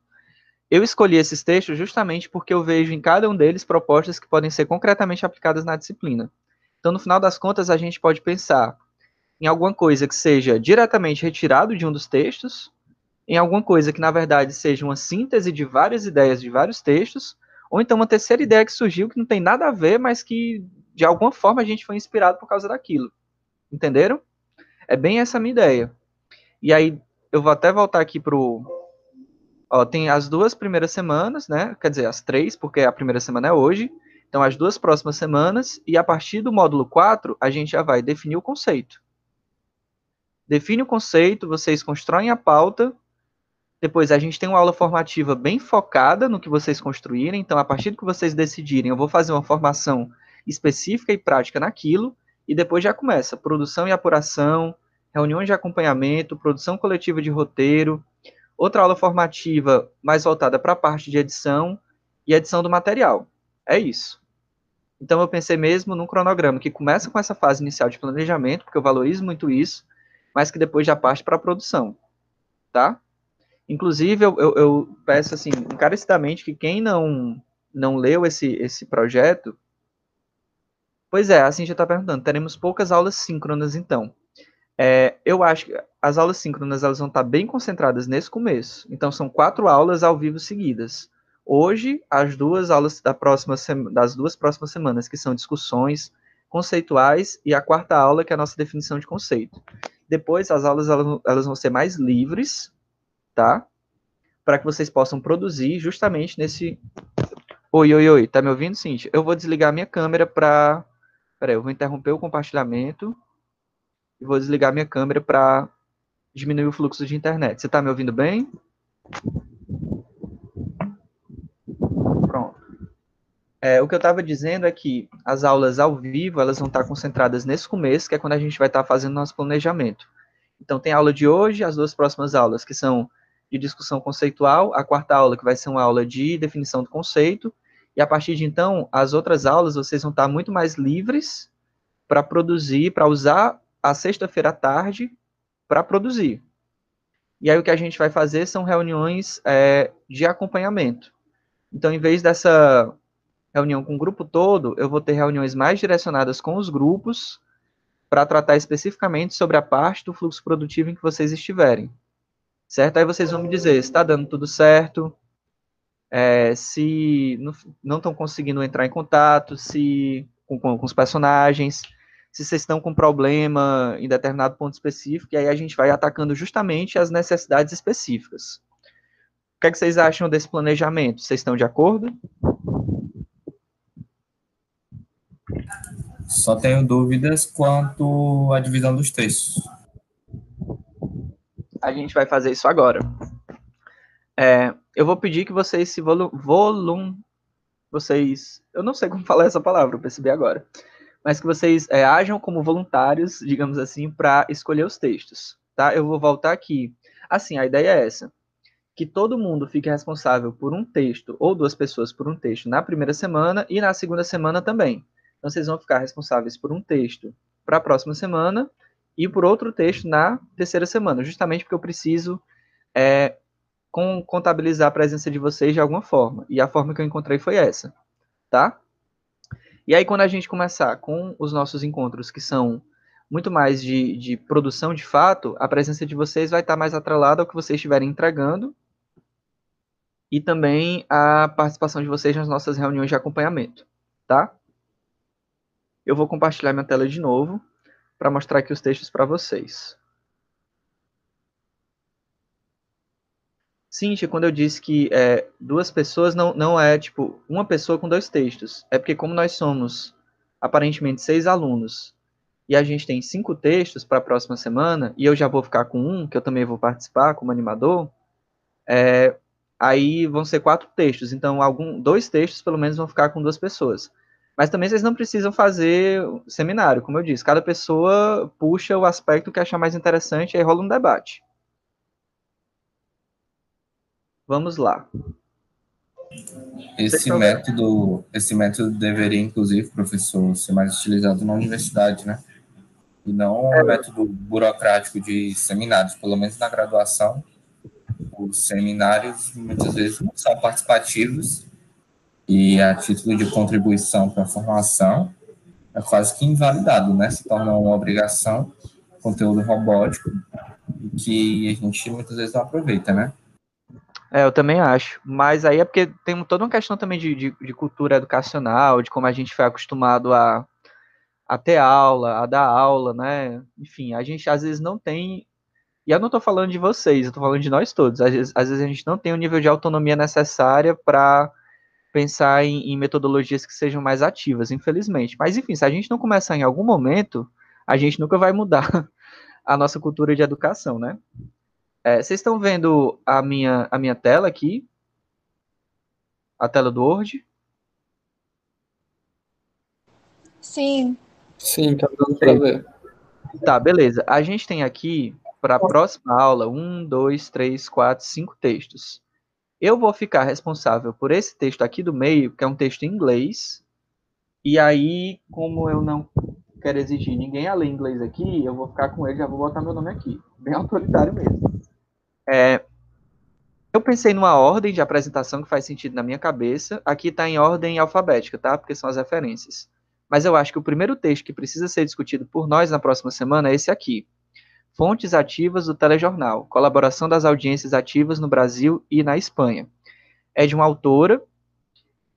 Eu escolhi esses textos justamente porque eu vejo em cada um deles propostas que podem ser concretamente aplicadas na disciplina. Então, no final das contas, a gente pode pensar em alguma coisa que seja diretamente retirado de um dos textos, em alguma coisa que, na verdade, seja uma síntese de várias ideias de vários textos, ou então uma terceira ideia que surgiu que não tem nada a ver, mas que, de alguma forma, a gente foi inspirado por causa daquilo. Entenderam? É bem essa minha ideia. E aí, eu vou até voltar aqui pro. Ó, tem as duas primeiras semanas, né? Quer dizer, as três, porque a primeira semana é hoje. Então, as duas próximas semanas, e a partir do módulo 4, a gente já vai definir o conceito. Define o conceito, vocês constroem a pauta, depois a gente tem uma aula formativa bem focada no que vocês construírem, então a partir do que vocês decidirem, eu vou fazer uma formação específica e prática naquilo, e depois já começa produção e apuração, reuniões de acompanhamento, produção coletiva de roteiro, outra aula formativa mais voltada para a parte de edição e edição do material. É isso. Então eu pensei mesmo num cronograma que começa com essa fase inicial de planejamento, porque eu valorizo muito isso, mas que depois já parte para a produção, tá? Inclusive, eu, eu, eu, peço, assim, encarecidamente que quem não, não leu esse, esse projeto, pois é, assim já está perguntando, teremos poucas aulas síncronas, então. É, eu acho que as aulas síncronas elas vão estar bem concentradas nesse começo. Então, são quatro aulas ao vivo seguidas. Hoje, as duas aulas da próxima das duas próximas semanas, que são discussões conceituais, e a quarta aula, que é a nossa definição de conceito. Depois, as aulas elas vão ser mais livres, tá? Para que vocês possam produzir justamente nesse. Oi, oi, oi, tá me ouvindo, Cintia? Eu vou desligar minha câmera para. Peraí, eu vou interromper o compartilhamento e vou desligar minha câmera para diminuir o fluxo de internet. Você está me ouvindo bem? Pronto. É, o que eu estava dizendo é que as aulas ao vivo elas vão estar concentradas nesse começo, que é quando a gente vai estar fazendo nosso planejamento. Então, tem a aula de hoje, as duas próximas aulas, que são de discussão conceitual, a quarta aula que vai ser uma aula de definição do conceito, e a partir de então, as outras aulas vocês vão estar muito mais livres para produzir, para usar a sexta-feira à tarde para produzir. E aí o que a gente vai fazer são reuniões é, de acompanhamento. Então, em vez dessa reunião com o grupo todo, eu vou ter reuniões mais direcionadas com os grupos para tratar especificamente sobre a parte do fluxo produtivo em que vocês estiverem certo? Aí vocês vão me dizer se está dando tudo certo, é, se não estão conseguindo entrar em contato, se com, com, com, os personagens, se vocês estão com problema em determinado ponto específico, e aí a gente vai atacando justamente as necessidades específicas. O que, é que vocês acham desse planejamento? Vocês estão de acordo? Só tenho dúvidas quanto à divisão dos textos a gente vai fazer isso agora. É, eu vou pedir que vocês se volum, volum vocês, eu não sei como [laughs] falar essa palavra, eu percebi agora, mas que vocês é, ajam como voluntários, digamos assim, para escolher os textos, tá? Eu vou voltar aqui. Assim, a ideia é essa, que todo mundo fique responsável por um texto, ou duas pessoas por um texto na primeira semana e na segunda semana também. Então, vocês vão ficar responsáveis por um texto para a próxima semana e por outro texto na terceira semana, justamente porque eu preciso é, com, contabilizar a presença de vocês de alguma forma. E a forma que eu encontrei foi essa, tá? E aí, quando a gente começar com os nossos encontros, que são muito mais de, de produção de fato, a presença de vocês vai estar mais atrelada ao que vocês estiverem entregando e também a participação de vocês nas nossas reuniões de acompanhamento, tá? Eu vou compartilhar minha tela de novo para mostrar aqui os textos para vocês. Cintia, quando eu disse que é, duas pessoas não, não é tipo uma pessoa com dois textos. É porque, como nós somos aparentemente seis alunos e a gente tem cinco textos para a próxima semana, e eu já vou ficar com um, que eu também vou participar como animador, é, aí vão ser quatro textos. Então, algum, dois textos, pelo menos, vão ficar com duas pessoas. Mas também vocês não precisam fazer seminário, como eu disse. Cada pessoa puxa o aspecto que achar mais interessante e aí rola um debate. Vamos lá. Esse método, esse método deveria, inclusive, professor, ser mais utilizado na universidade, né? E não é. método burocrático de seminários, pelo menos na graduação. Os seminários muitas vezes não são participativos e a título de contribuição para a formação é quase que invalidado, né? Se torna uma obrigação, conteúdo robótico, que a gente muitas vezes não aproveita, né? É, eu também acho. Mas aí é porque tem toda uma questão também de, de, de cultura educacional, de como a gente foi acostumado a, a ter aula, a dar aula, né? Enfim, a gente às vezes não tem. E eu não estou falando de vocês, eu estou falando de nós todos. Às vezes, às vezes a gente não tem o nível de autonomia necessária para pensar em, em, metodologias que sejam mais ativas, infelizmente. Mas, enfim, se a gente não começar em algum momento, a gente nunca vai mudar [laughs] a nossa cultura de educação, né? É, vocês estão vendo a minha, a minha tela aqui? A tela do Word? Sim. Sim, tá dando para ver. Tá, beleza. A gente tem aqui, para a próxima aula, um, dois, três, quatro, cinco textos. Eu vou ficar responsável por esse texto aqui do meio, que é um texto em inglês. E aí, como eu não quero exigir ninguém a ler inglês aqui, eu vou ficar com ele, já vou botar meu nome aqui. Bem autoritário mesmo. É, eu pensei numa ordem de apresentação que faz sentido na minha cabeça. Aqui está em ordem alfabética, tá? Porque são as referências. Mas eu acho que o primeiro texto que precisa ser discutido por nós na próxima semana é esse aqui. Fontes ativas do telejornal, colaboração das audiências ativas no Brasil e na Espanha. É de uma autora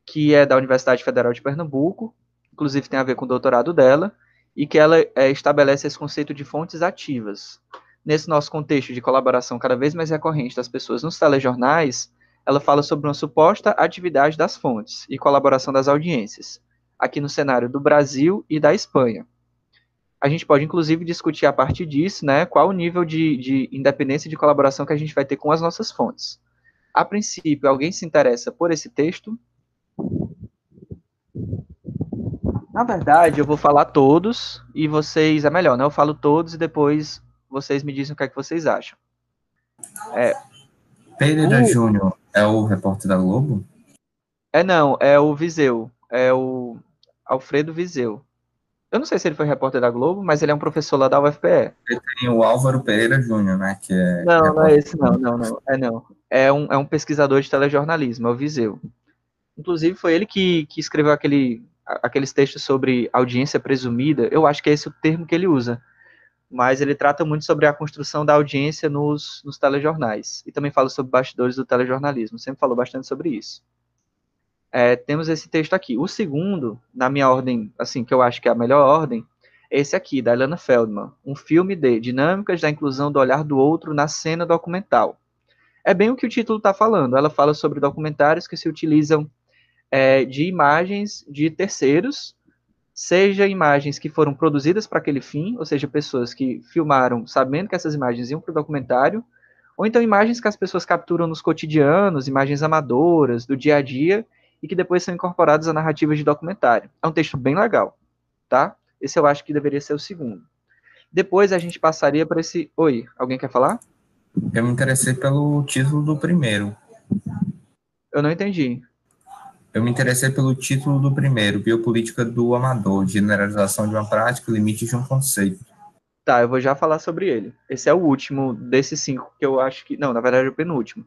que é da Universidade Federal de Pernambuco, inclusive tem a ver com o doutorado dela, e que ela é, estabelece esse conceito de fontes ativas. Nesse nosso contexto de colaboração cada vez mais recorrente das pessoas nos telejornais, ela fala sobre uma suposta atividade das fontes e colaboração das audiências, aqui no cenário do Brasil e da Espanha a gente pode, inclusive, discutir a partir disso, né, qual o nível de, de independência e de colaboração que a gente vai ter com as nossas fontes. A princípio, alguém se interessa por esse texto? Na verdade, eu vou falar todos e vocês. É melhor, né? Eu falo todos e depois vocês me dizem o que é que vocês acham. É, Pereira o... Júnior é o repórter da Globo? É não, é o Viseu. É o Alfredo Viseu. Eu não sei se ele foi repórter da Globo, mas ele é um professor lá da UFPE. Ele tem o Álvaro Pereira Júnior, né? Que é não, não é esse, não, não, não. É não. É um, é um pesquisador de telejornalismo, é o Viseu. Inclusive, foi ele que, que escreveu aquele, aqueles textos sobre audiência presumida. Eu acho que é esse o termo que ele usa. Mas ele trata muito sobre a construção da audiência nos, nos telejornais. E também fala sobre bastidores do telejornalismo. Sempre falou bastante sobre isso é, temos esse texto aqui. O segundo, na minha ordem, assim, que eu acho que é a melhor ordem, é esse aqui, da Elana Feldman, um filme de dinâmicas da inclusão do olhar do outro na cena documental. É bem o que o título está falando. Ela fala sobre documentários que se utilizam é, de imagens de terceiros, seja imagens que foram produzidas para aquele fim, ou seja, pessoas que filmaram sabendo que essas imagens iam para o documentário, ou então imagens que as pessoas capturam nos cotidianos, imagens amadoras, do dia a dia, e que depois são incorporados a narrativas de documentário. É um texto bem legal, tá? Esse eu acho que deveria ser o segundo. Depois a gente passaria para esse. Oi, alguém quer falar? Eu me interessei pelo título do primeiro. Eu não entendi. Eu me interessei pelo título do primeiro, Biopolítica do Amador, Generalização de uma Prática Limites de um Conceito. Tá, eu vou já falar sobre ele. Esse é o último desses cinco que eu acho que. Não, na verdade é o penúltimo.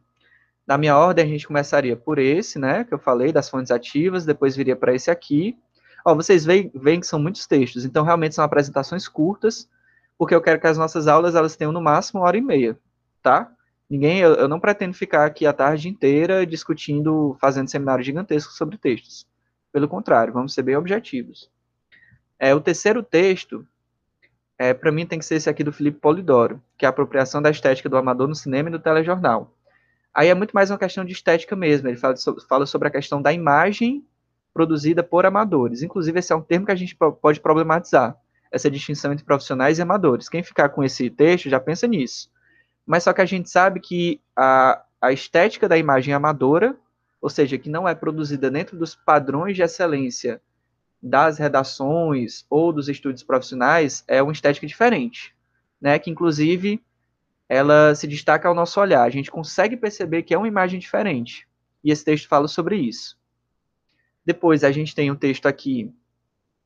Na minha ordem, a gente começaria por esse, né, que eu falei, das fontes ativas, depois viria para esse aqui. Ó, vocês veem, veem que são muitos textos, então realmente são apresentações curtas, porque eu quero que as nossas aulas elas tenham no máximo uma hora e meia, tá? Ninguém, eu, eu não pretendo ficar aqui a tarde inteira discutindo, fazendo seminário gigantesco sobre textos. Pelo contrário, vamos ser bem objetivos. É, o terceiro texto, é, para mim, tem que ser esse aqui do Felipe Polidoro, que é a apropriação da estética do amador no cinema e no telejornal. Aí é muito mais uma questão de estética mesmo. Ele fala, fala sobre a questão da imagem produzida por amadores. Inclusive, esse é um termo que a gente pode problematizar, essa distinção entre profissionais e amadores. Quem ficar com esse texto já pensa nisso. Mas só que a gente sabe que a, a estética da imagem amadora, ou seja, que não é produzida dentro dos padrões de excelência das redações ou dos estudos profissionais, é uma estética diferente, né? Que inclusive ela se destaca ao nosso olhar. A gente consegue perceber que é uma imagem diferente. E esse texto fala sobre isso. Depois a gente tem um texto aqui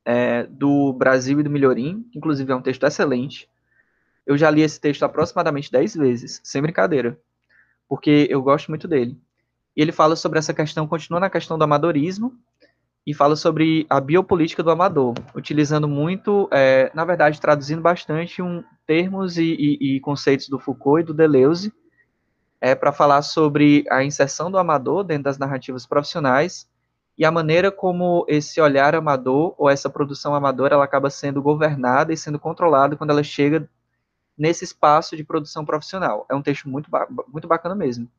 é, do Brasil e do Melhorim, inclusive é um texto excelente. Eu já li esse texto aproximadamente 10 vezes, sem brincadeira, porque eu gosto muito dele. E ele fala sobre essa questão, continua na questão do amadorismo, e fala sobre a biopolítica do amador, utilizando muito, é, na verdade, traduzindo bastante um, termos e, e, e, conceitos do Foucault e do Deleuze, é, para falar sobre a inserção do amador dentro das narrativas profissionais e a maneira como esse olhar amador ou essa produção amadora ela acaba sendo governada e sendo controlada quando ela chega nesse espaço de produção profissional. É um texto muito, muito bacana mesmo.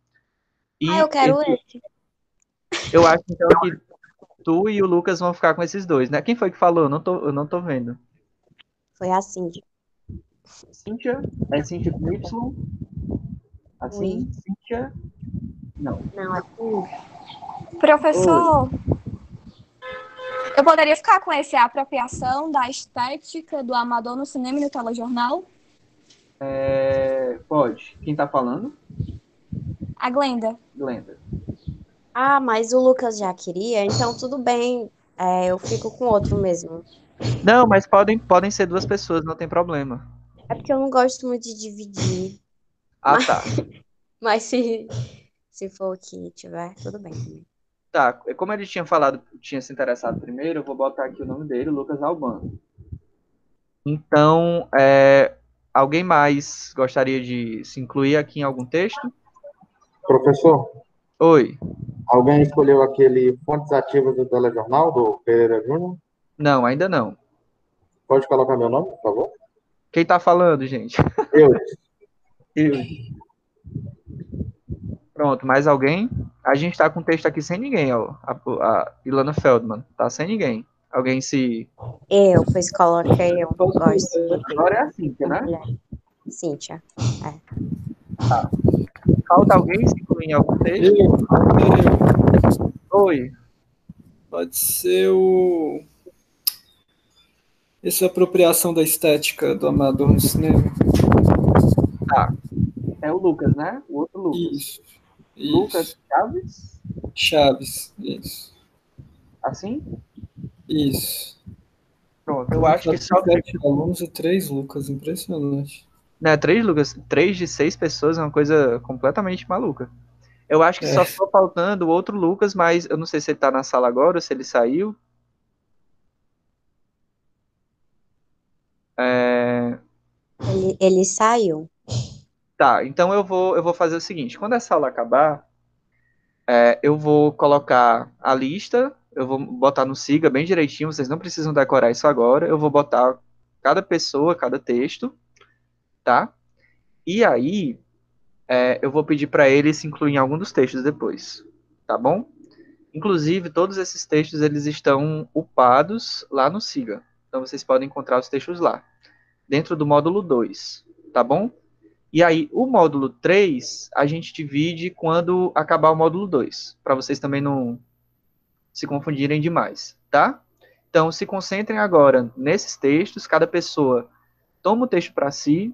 E ah, eu quero esse. Eu acho então que tu e o Lucas vão ficar com esses dois, né? Quem foi que falou? Eu não tô, eu não tô vendo. Foi a Cindy. Cíntia? É Cíntia com Y? Assim? Cíntia? Não. Não, é com Professor, eu poderia ficar com esse apropriação da estética do amador no cinema e no telejornal? É, pode. Quem tá falando? A Glenda. Glenda. Ah, mas o Lucas já queria, então tudo bem. É, eu fico com outro mesmo. Não, mas podem, podem ser duas pessoas, não tem problema. É porque eu não gosto muito de dividir. Ah, tá. [laughs] Mas se, se for o que tiver, tudo bem também. Tá, como ele tinha falado, tinha se interessado primeiro, eu vou botar aqui o nome dele, Lucas Albano. Então, é, alguém mais gostaria de se incluir aqui em algum texto? Professor, Oi. alguém escolheu aquele Fontes Ativas do Telejornal, do Pereira Júnior? Não, ainda não. Pode colocar meu nome, por favor? Quem tá falando, gente? [laughs] Eu. Eu. Pronto, mais alguém? A gente tá com o texto aqui sem ninguém, ó. A, a Ilana Feldman, tá sem ninguém. Alguém se. Eu, pois coloquei eu. Gosto. Agora é a Cíntia, né? Cíntia. Falta alguém se incluir em algum texto? Eu, eu, Oi. pode ser o. Essa apropriação da estética do amador no cinema. É o Lucas, né? O outro Lucas. Isso. isso. Lucas Chaves? Chaves. Isso. Assim? Isso. Pronto. Eu acho que só. sete alunos e três Lucas. Impressionante. Né, três Lucas, três de seis pessoas é uma coisa completamente maluca. Eu acho que É. só ficou faltando o outro Lucas, mas eu não sei se ele tá na sala agora ou se ele saiu. É, Ele, ele saiu. Tá, então eu vou, eu vou fazer o seguinte: quando essa aula acabar, é, eu vou colocar a lista, eu vou botar no Siga bem direitinho, vocês não precisam decorar isso agora. Eu vou botar cada pessoa, cada texto, tá? E aí, é, eu vou pedir para eles se incluírem em algum dos textos depois, tá bom? Inclusive, todos esses textos eles estão upados lá no Siga. Então vocês podem encontrar os textos lá, dentro do módulo 2, tá bom? E aí, o módulo 3, a gente divide quando acabar o módulo 2, para vocês também não se confundirem demais, tá? Então, se concentrem agora nesses textos, cada pessoa toma o texto para si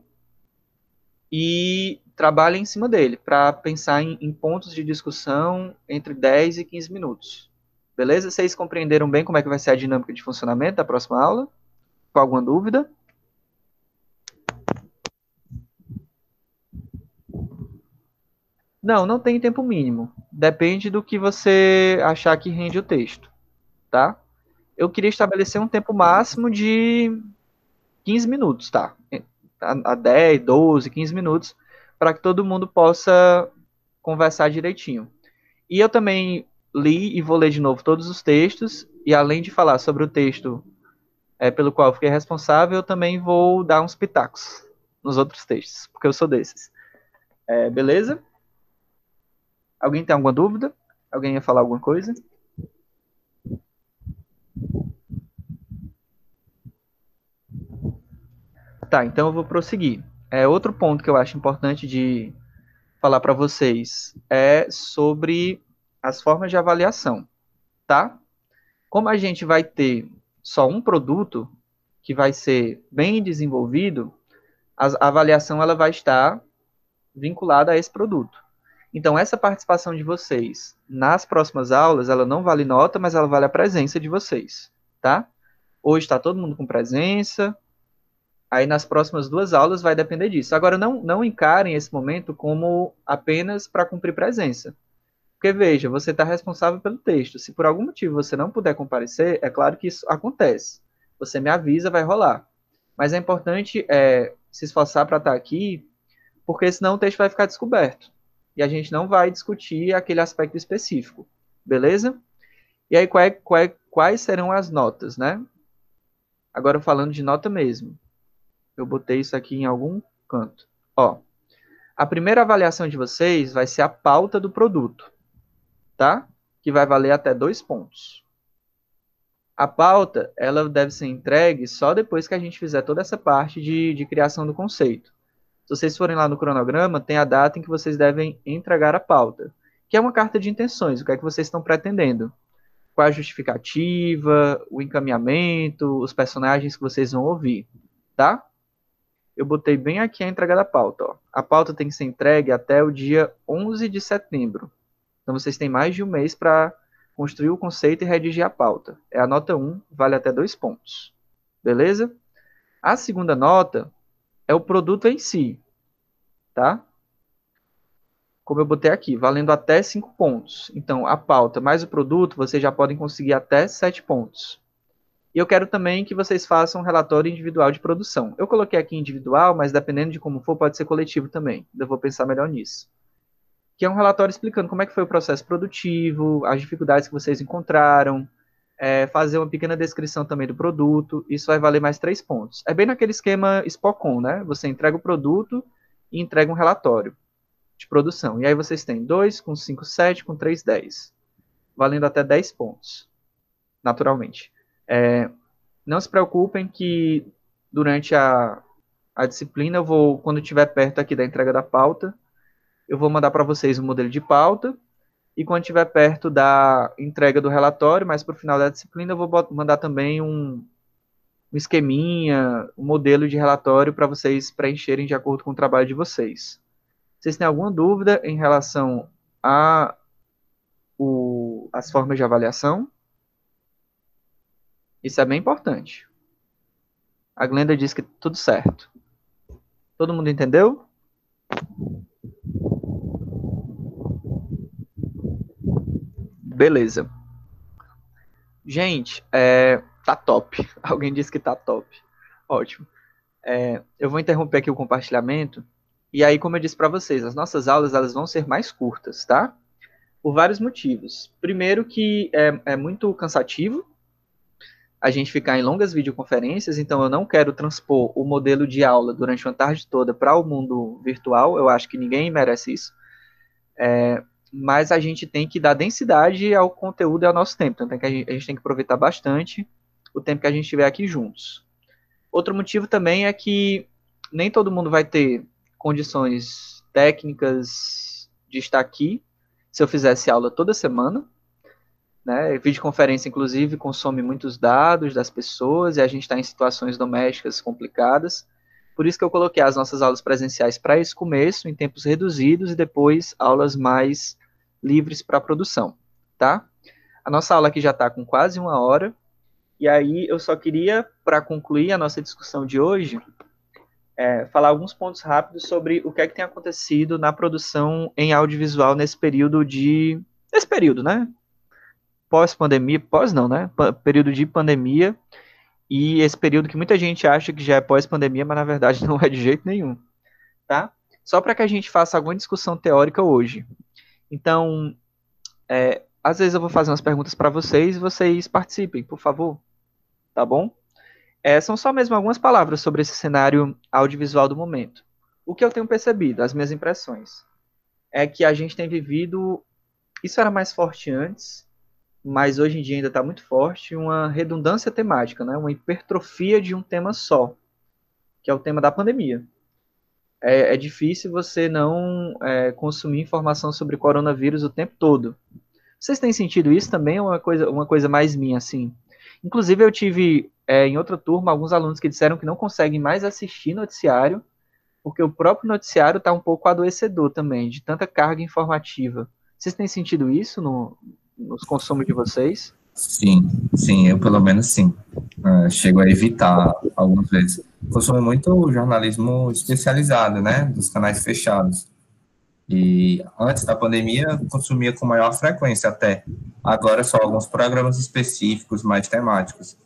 e trabalha em cima dele, para pensar em, em pontos de discussão entre 10 e 15 minutos. Beleza? Vocês compreenderam bem como é que vai ser a dinâmica de funcionamento da próxima aula? Com alguma dúvida? Não, não tem tempo mínimo. Depende do que você achar que rende o texto, tá? Eu queria estabelecer um tempo máximo de 15 minutos, tá? A, a 10, 12, 15 minutos, para que todo mundo possa conversar direitinho. E eu também li e vou ler de novo todos os textos, e além de falar sobre o texto é, pelo qual fiquei responsável, eu também vou dar uns pitacos nos outros textos, porque eu sou desses. É, beleza? Alguém tem alguma dúvida? Alguém ia falar alguma coisa? Tá, então eu vou prosseguir. É, outro ponto que eu acho importante de falar para vocês é sobre as formas de avaliação, tá? Como a gente vai ter só um produto que vai ser bem desenvolvido, a avaliação ela vai estar vinculada a esse produto. Então, essa participação de vocês nas próximas aulas, ela não vale nota, mas ela vale a presença de vocês, tá? Hoje está todo mundo com presença, aí nas próximas duas aulas vai depender disso. Agora, não, não encarem esse momento como apenas para cumprir presença. Porque, veja, você está responsável pelo texto. Se por algum motivo você não puder comparecer, é claro que isso acontece. Você me avisa, vai rolar. Mas é importante é, se esforçar para estar aqui, porque senão o texto vai ficar descoberto e a gente não vai discutir aquele aspecto específico, beleza? E aí, qual é- qual é- quais serão as notas, né? Agora, falando de nota mesmo. Eu botei isso aqui em algum canto. Ó, a primeira avaliação de vocês vai ser a pauta do produto, tá? que vai valer até dois pontos. A pauta, ela deve ser entregue só depois que a gente fizer toda essa parte de, de criação do conceito. Se vocês forem lá no cronograma, tem a data em que vocês devem entregar a pauta, que é uma carta de intenções, o que é que vocês estão pretendendo. Qual a justificativa, o encaminhamento, os personagens que vocês vão ouvir, tá? Eu botei bem aqui a entrega da pauta. Ó. A pauta tem que ser entregue até o dia 11 de setembro. Então vocês têm mais de um mês para construir o conceito e redigir a pauta. É a nota 1, vale até dois pontos. Beleza? A segunda nota é o produto em si, tá? Como eu botei aqui, valendo até 5 pontos. Então, a pauta mais o produto, vocês já podem conseguir até 7 pontos. E eu quero também que vocês façam um relatório individual de produção. Eu coloquei aqui individual, mas dependendo de como for, pode ser coletivo também. Eu vou pensar melhor nisso. Que é um relatório explicando como é que foi o processo produtivo, as dificuldades que vocês encontraram, é, fazer uma pequena descrição também do produto, isso vai valer mais três pontos. É bem naquele esquema SPOCON, né? Você entrega o produto e entrega um relatório de produção. E aí vocês têm 2 com 5, 7, com 3, 10. Valendo até 10 pontos, naturalmente. É, não se preocupem que durante a, a disciplina eu vou, quando estiver perto aqui da entrega da pauta, eu vou mandar para vocês um modelo de pauta e quando estiver perto da entrega do relatório, mais para o final da disciplina, eu vou mandar também um, um esqueminha, um modelo de relatório para vocês preencherem de acordo com o trabalho de vocês. Vocês têm alguma dúvida em relação a o, as formas de avaliação? Isso é bem importante. A Glenda disse que tudo certo. Todo mundo entendeu? Beleza. Gente, é, tá top. [laughs] Alguém disse que tá top. Ótimo. É, eu vou interromper aqui o compartilhamento. E aí, como eu disse para vocês, as nossas aulas elas vão ser mais curtas, tá? Por vários motivos. Primeiro que é, é muito cansativo a gente ficar em longas videoconferências, então eu não quero transpor o modelo de aula durante uma tarde toda para o mundo virtual, eu acho que ninguém merece isso. É, mas a gente tem que dar densidade ao conteúdo e ao nosso tempo. Então a gente, a gente tem que aproveitar bastante o tempo que a gente estiver aqui juntos. Outro motivo também é que nem todo mundo vai ter condições técnicas de estar aqui se eu fizesse aula toda semana. Né? Videoconferência, inclusive, consome muitos dados das pessoas e a gente está em situações domésticas complicadas. Por isso que eu coloquei as nossas aulas presenciais para esse começo, em tempos reduzidos, e depois aulas mais livres para produção, tá? A nossa aula aqui já está com quase uma hora, e aí eu só queria, para concluir a nossa discussão de hoje, é, falar alguns pontos rápidos sobre o que é que tem acontecido na produção em audiovisual nesse período de... Nesse período, né? Pós-pandemia, pós não, né? P período de pandemia, e esse período que muita gente acha que já é pós-pandemia, mas na verdade [laughs] não é de jeito nenhum, tá? Só para que a gente faça alguma discussão teórica hoje. Então, é, às vezes eu vou fazer umas perguntas para vocês e vocês participem, por favor, tá bom? É, são só mesmo algumas palavras sobre esse cenário audiovisual do momento. O que eu tenho percebido, as minhas impressões, é que a gente tem vivido, isso era mais forte antes, mas hoje em dia ainda está muito forte, uma redundância temática, né? uma hipertrofia de um tema só, que é o tema da pandemia. É, é difícil você não é, consumir informação sobre coronavírus o tempo todo. Vocês têm sentido isso também? É uma coisa, uma coisa mais minha, assim. Inclusive, eu tive é, em outra turma alguns alunos que disseram que não conseguem mais assistir noticiário, porque o próprio noticiário está um pouco adoecedor também, de tanta carga informativa. Vocês têm sentido isso no, nos consumos de vocês? Sim, sim, eu pelo menos sim. Uh, chego a evitar algumas vezes. Consumo muito jornalismo especializado, né, dos canais fechados. E antes da pandemia, consumia com maior frequência até. Agora só alguns programas específicos, mais temáticos.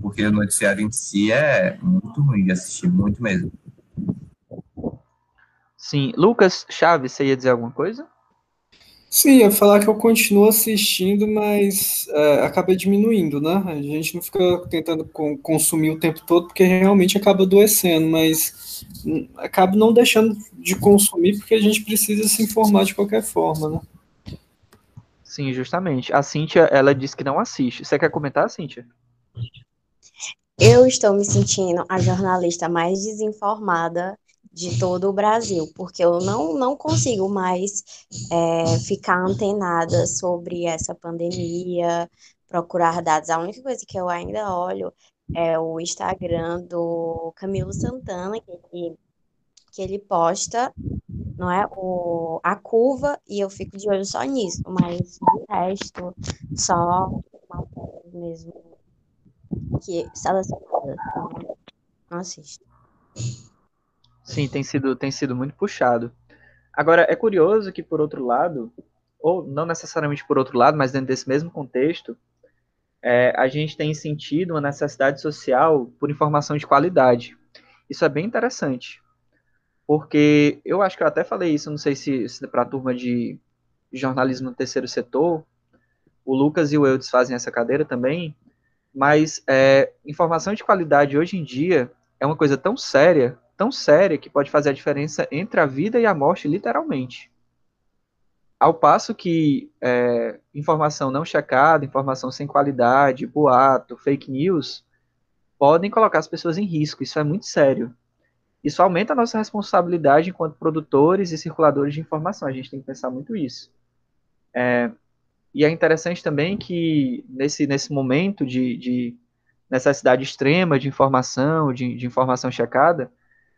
Porque o noticiário em si é muito ruim de assistir, muito mesmo. Sim. Lucas Chaves, você ia dizer alguma coisa? Sim, ia falar que eu continuo assistindo, mas é, acaba diminuindo, né? A gente não fica tentando consumir o tempo todo, porque realmente acaba adoecendo, mas hum, acaba não deixando de consumir, porque a gente precisa se informar de qualquer forma, né? Sim, justamente. A Cíntia, ela disse que não assiste. Você quer comentar, Cíntia? Eu estou me sentindo a jornalista mais desinformada de todo o Brasil, porque eu não, não consigo mais é, ficar antenada sobre essa pandemia, procurar dados. A única coisa que eu ainda olho é o Instagram do Camilo Santana, que, que ele posta não é? O, a curva, e eu fico de olho só nisso, mas o resto, só mesmo que selecionadas, então, não assisto. Sim, tem sido, tem sido muito puxado. Agora, é curioso que, por outro lado, ou não necessariamente por outro lado, mas dentro desse mesmo contexto, é, a gente tem sentido uma necessidade social por informação de qualidade. Isso é bem interessante, porque eu acho que eu até falei isso, não sei se, se para a turma de jornalismo no terceiro setor, o Lucas e o Eudes fazem essa cadeira também, mas é, informação de qualidade hoje em dia é uma coisa tão séria, tão séria, que pode fazer a diferença entre a vida e a morte, literalmente. Ao passo que é, informação não checada, informação sem qualidade, boato, fake news, podem colocar as pessoas em risco. Isso é muito sério. Isso aumenta a nossa responsabilidade enquanto produtores e circuladores de informação. A gente tem que pensar muito isso. É, e é interessante também que nesse, nesse momento de, de necessidade extrema de informação, de, de informação checada,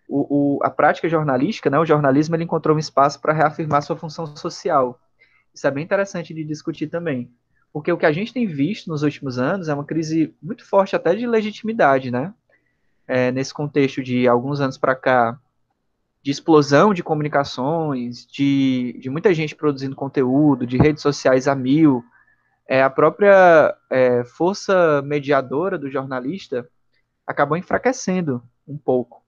o, o, a prática jornalística, né, o jornalismo, ele encontrou um espaço para reafirmar sua função social. Isso é bem interessante de discutir também. Porque o que a gente tem visto nos últimos anos é uma crise muito forte até de legitimidade, né? é, nesse contexto de alguns anos para cá, de explosão de comunicações, de, de muita gente produzindo conteúdo, de redes sociais a mil, é, a própria é, força mediadora do jornalista acabou enfraquecendo um pouco.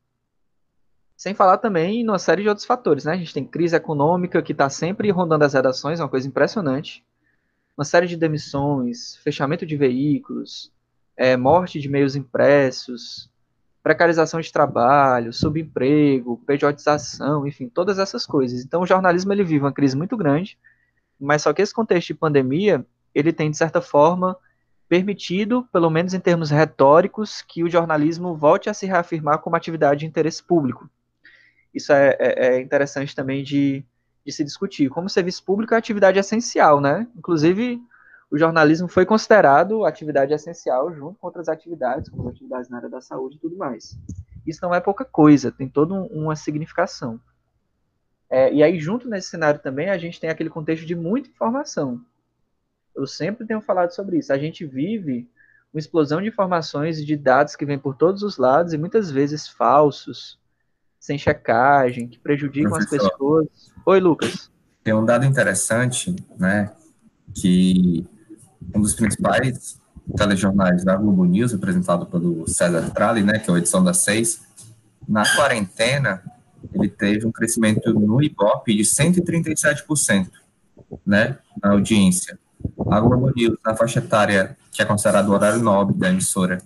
Sem falar também em uma série de outros fatores, né? A gente tem crise econômica que está sempre rondando as redações, é uma coisa impressionante. Uma série de demissões, fechamento de veículos, é, morte de meios impressos, precarização de trabalho, subemprego, pejotização, enfim, todas essas coisas. Então, o jornalismo ele vive uma crise muito grande, mas só que esse contexto de pandemia, ele tem, de certa forma, permitido, pelo menos em termos retóricos, que o jornalismo volte a se reafirmar como atividade de interesse público. Isso é, é, é interessante também de, de se discutir. Como serviço público é atividade essencial, né? Inclusive, o jornalismo foi considerado atividade essencial junto com outras atividades, como atividades na área da saúde e tudo mais. Isso não é pouca coisa, tem toda uma significação. É, e aí, junto nesse cenário também, a gente tem aquele contexto de muita informação. Eu sempre tenho falado sobre isso. A gente vive uma explosão de informações e de dados que vêm por todos os lados e muitas vezes falsos, sem checagem, que prejudicam Professor, as pessoas. Oi, Lucas. Tem um dado interessante, né, que um dos principais telejornais da Globo News, apresentado pelo César Tralli, né, que é a edição das seis, na quarentena, ele teve um crescimento no Ibope de 137%, né, na audiência. A Globo News, na faixa etária, que é considerado o horário nobre da emissora,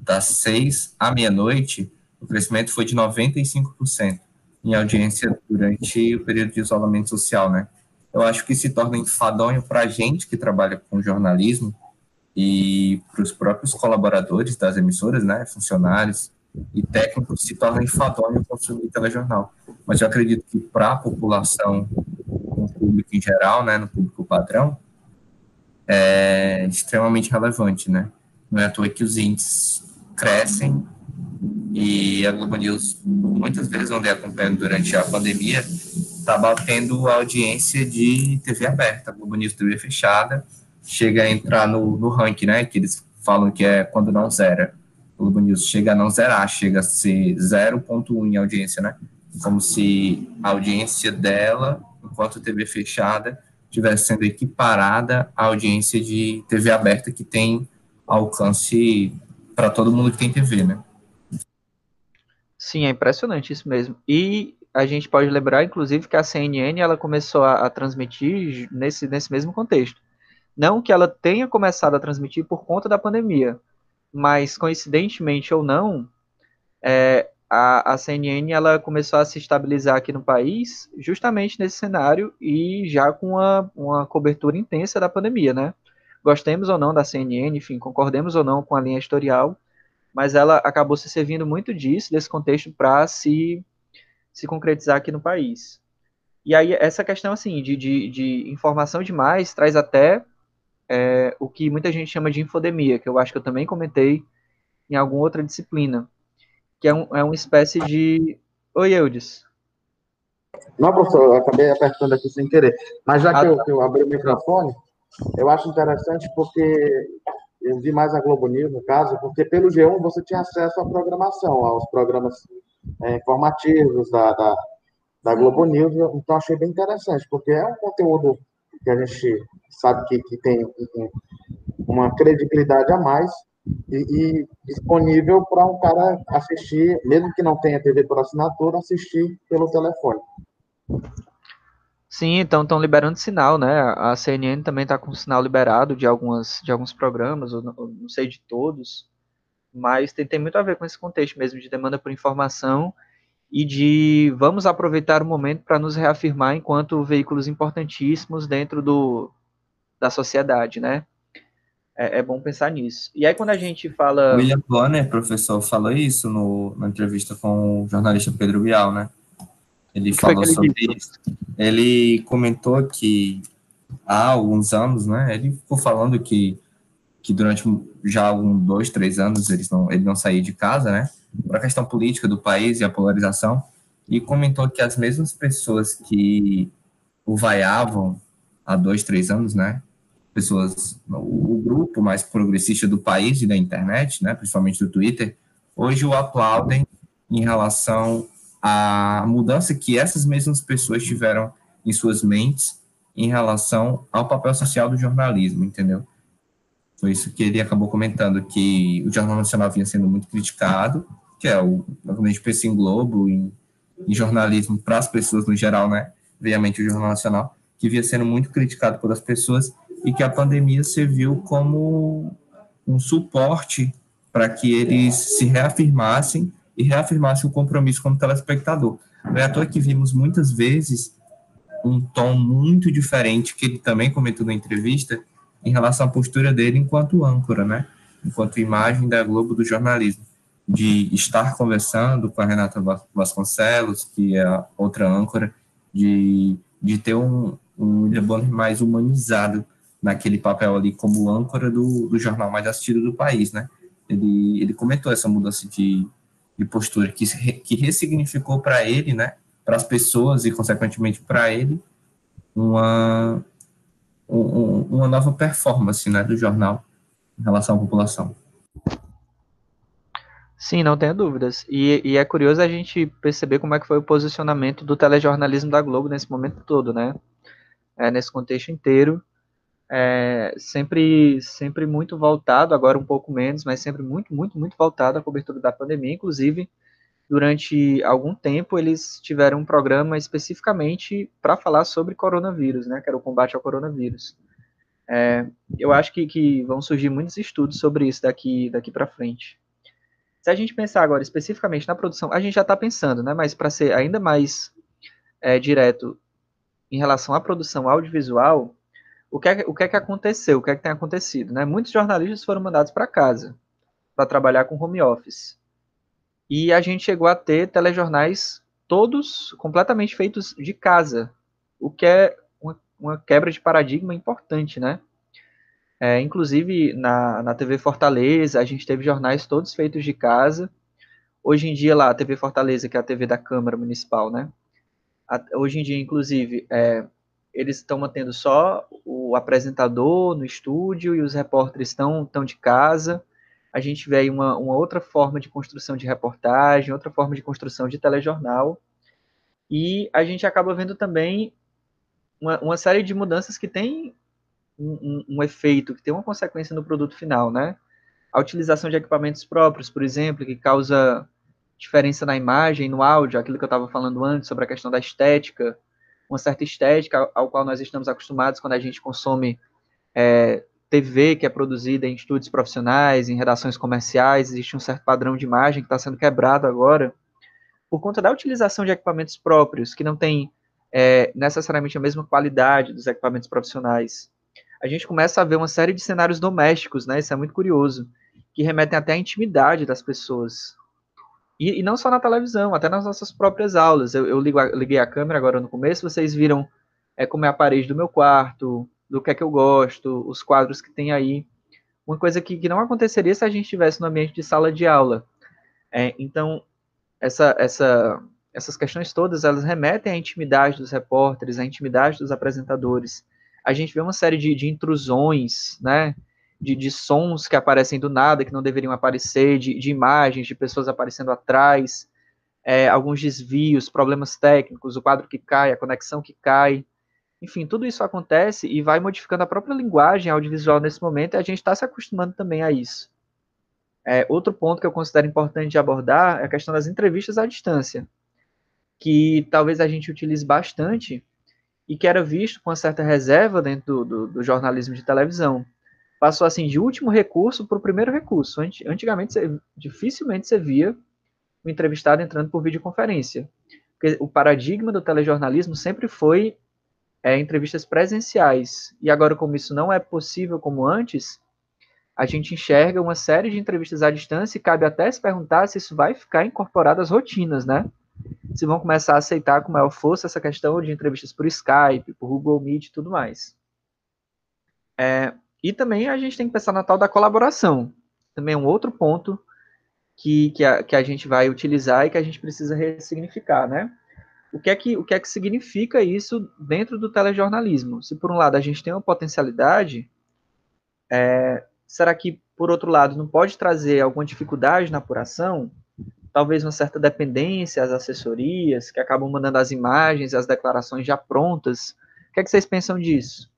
das seis à meia-noite, o crescimento foi de 95% em audiência durante o período de isolamento social, né eu acho que se torna enfadonho para a gente que trabalha com jornalismo e para os próprios colaboradores das emissoras, né, funcionários e técnicos, se torna enfadonho consumir telejornal. Mas eu acredito que para a população, no público em geral, né, no público padrão, é extremamente relevante, né? Não é à toa que os índices crescem e a Globo News, muitas vezes, onde acompanhando durante a pandemia, está batendo a audiência de TV aberta, Globo News TV fechada, chega a entrar no, no ranking, né, que eles falam que é quando não zera. O Globo News chega a não zerar, chega a ser 0.1 em audiência, né, como se a audiência dela, enquanto TV fechada, estivesse sendo equiparada à audiência de TV aberta que tem alcance para todo mundo que tem TV, né? Sim, é impressionante isso mesmo. E a gente pode lembrar, inclusive, que a CNN ela começou a, a, transmitir nesse, nesse mesmo contexto. Não que ela tenha começado a transmitir por conta da pandemia, mas coincidentemente ou não, é, a, a CNN ela começou a se estabilizar aqui no país justamente nesse cenário e já com uma, uma cobertura intensa da pandemia, né? Gostemos ou não da CNN, enfim, concordemos ou não com a linha editorial, mas ela acabou se servindo muito disso, desse contexto, para se, se concretizar aqui no país. E aí, essa questão, assim, de, de, de informação demais, traz até é, o que muita gente chama de infodemia, que eu acho que eu também comentei em alguma outra disciplina, que é, um, é uma espécie de... Oi, Eudes. Não, professor, eu acabei apertando aqui sem querer. Mas já que, ah, eu, tá. que eu abri o microfone, eu acho interessante porque eu vi mais a Globo News, no caso, porque pelo G1 você tinha acesso à programação, aos programas é, informativos da, da, da, Globo News, então achei bem interessante, porque é um conteúdo que a gente sabe que, que tem uma credibilidade a mais e, e disponível para um cara assistir, mesmo que não tenha TV por assinatura, assistir pelo telefone. Sim, então estão liberando sinal, né? A CNN também está com sinal liberado de, algumas, de alguns programas, não, não sei de todos, mas tem, tem muito a ver com esse contexto mesmo de demanda por informação e de vamos aproveitar o momento para nos reafirmar enquanto veículos importantíssimos dentro do, da sociedade, né? É, é, bom pensar nisso. E aí, quando a gente fala. William Bonner, professor, falou isso no, na entrevista com o jornalista Pedro Bial, né? Ele falou sobre isso. Ele comentou que há alguns anos, né? Ele ficou falando que, que durante já alguns dois, três anos eles não, ele não saía de casa, né? Por a questão política do país e a polarização. E comentou que as mesmas pessoas que o vaiavam há dois, três anos, né? Pessoas, o, o grupo mais progressista do país e da internet, né? Principalmente do Twitter, hoje o aplaudem em relação a mudança que essas mesmas pessoas tiveram em suas mentes em relação ao papel social do jornalismo, entendeu? Foi isso que ele acabou comentando, que o Jornal Nacional vinha sendo muito criticado, que é o, quando a pensa em Globo, em, em jornalismo para as pessoas no geral, né? Obviamente o Jornal Nacional, que vinha sendo muito criticado pelas pessoas e que a pandemia serviu como um suporte para que eles se reafirmassem e reafirmasse o compromisso como telespectador. Não é à toa que vimos muitas vezes um tom muito diferente, que ele também comentou na entrevista, em relação à postura dele enquanto âncora, né? Enquanto imagem da Globo do jornalismo. De estar conversando com a Renata Vasconcelos, que é a outra âncora, de, de ter um, um William mais humanizado naquele papel ali como âncora do, do jornal mais assistido do país, né? Ele, ele comentou essa mudança de, de postura que, que ressignificou para ele, né, para as pessoas e, consequentemente, para ele, uma, um, uma nova performance né, do jornal em relação à população. Sim, não tenho dúvidas. E, e, é curioso a gente perceber como é que foi o posicionamento do telejornalismo da Globo nesse momento todo, né? É, nesse contexto inteiro é, sempre, sempre muito voltado, agora um pouco menos, mas sempre muito, muito, muito voltado à cobertura da pandemia. Inclusive, durante algum tempo, eles tiveram um programa especificamente para falar sobre coronavírus, né, que era o combate ao coronavírus. É, eu acho que, que vão surgir muitos estudos sobre isso daqui, daqui para frente. Se a gente pensar agora especificamente na produção, a gente já está pensando, né, mas para ser ainda mais é, direto em relação à produção audiovisual, o que, é, o que é que aconteceu, o que é que tem acontecido, né? Muitos jornalistas foram mandados para casa para trabalhar com home office. E a gente chegou a ter telejornais todos completamente feitos de casa, o que é uma, uma quebra de paradigma importante, né? É, inclusive na, na TV Fortaleza, a gente teve jornais todos feitos de casa. Hoje em dia lá, a TV Fortaleza, que é a TV da Câmara Municipal, né? A, hoje em dia, inclusive, é, eles estão mantendo só apresentador no estúdio e os repórteres estão, estão de casa. A gente vê aí uma, uma outra forma de construção de reportagem, outra forma de construção de telejornal. E a gente acaba vendo também uma, uma série de mudanças que tem um, um, um, efeito, que tem uma consequência no produto final, né? A utilização de equipamentos próprios, por exemplo, que causa diferença na imagem, no áudio, aquilo que eu estava falando antes sobre a questão da estética, uma certa estética ao qual nós estamos acostumados quando a gente consome é, TV que é produzida em estúdios profissionais, em redações comerciais, existe um certo padrão de imagem que está sendo quebrado agora por conta da utilização de equipamentos próprios, que não tem é, necessariamente a mesma qualidade dos equipamentos profissionais, a gente começa a ver uma série de cenários domésticos, né? Isso é muito curioso, que remetem até à intimidade das pessoas. E, e não só na televisão, até nas nossas próprias aulas. Eu, eu ligo a, liguei a câmera agora no começo, vocês viram é, como é a parede do meu quarto, do que é que eu gosto, os quadros que tem aí. Uma coisa que, que não aconteceria se a gente estivesse no ambiente de sala de aula. É, então, essa, essa, essas questões todas, elas remetem à intimidade dos repórteres, à intimidade dos apresentadores. A gente vê uma série de, de intrusões, né, de, de, sons que aparecem do nada, que não deveriam aparecer, de, de imagens de pessoas aparecendo atrás, é, alguns desvios, problemas técnicos, o quadro que cai, a conexão que cai. Enfim, tudo isso acontece e vai modificando a própria linguagem audiovisual nesse momento e a gente está se acostumando também a isso. É, outro ponto que eu considero importante de abordar é a questão das entrevistas à distância, que talvez a gente utilize bastante e que era visto com uma certa reserva dentro do, do, do jornalismo de televisão. Passou assim de último recurso para o primeiro recurso. Antigamente, você, dificilmente você via o entrevistado entrando por videoconferência. Porque o paradigma do telejornalismo sempre foi é, entrevistas presenciais. E agora, como isso não é possível como antes, a gente enxerga uma série de entrevistas à distância e cabe até se perguntar se isso vai ficar incorporado às rotinas, né? Se vão começar a aceitar com maior força essa questão de entrevistas por Skype, por Google Meet e tudo mais. É, e também a gente tem que pensar na tal da colaboração. Também é um outro ponto que, que, a, que a gente vai utilizar e que a gente precisa ressignificar, né? o que é que, o que, é que significa isso dentro do telejornalismo? Se por um lado a gente tem uma potencialidade, é, será que por outro lado não pode trazer alguma dificuldade na apuração? Talvez uma certa dependência às assessorias que acabam mandando as imagens, as declarações já prontas. O que é que vocês pensam disso?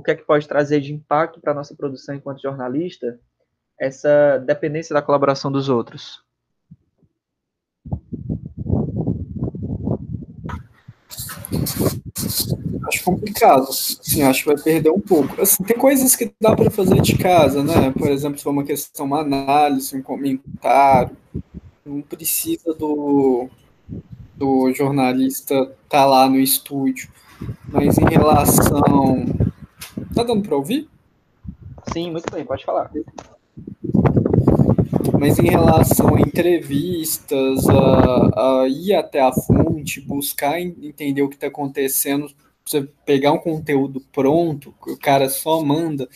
O que é que pode trazer de impacto para a nossa produção enquanto jornalista essa dependência da colaboração dos outros? Acho complicado. Assim, acho que vai perder um pouco. Assim, tem coisas que dá para fazer de casa, né? Por exemplo, se for uma questão, uma análise, um comentário, não precisa do, do jornalista estar tá lá no estúdio. Mas em relação. Tá dando para ouvir? Sim, muito bem, pode falar. Mas em relação a entrevistas, a, a ir até a fonte, buscar entender o que está acontecendo, você pegar um conteúdo pronto, que o cara só manda,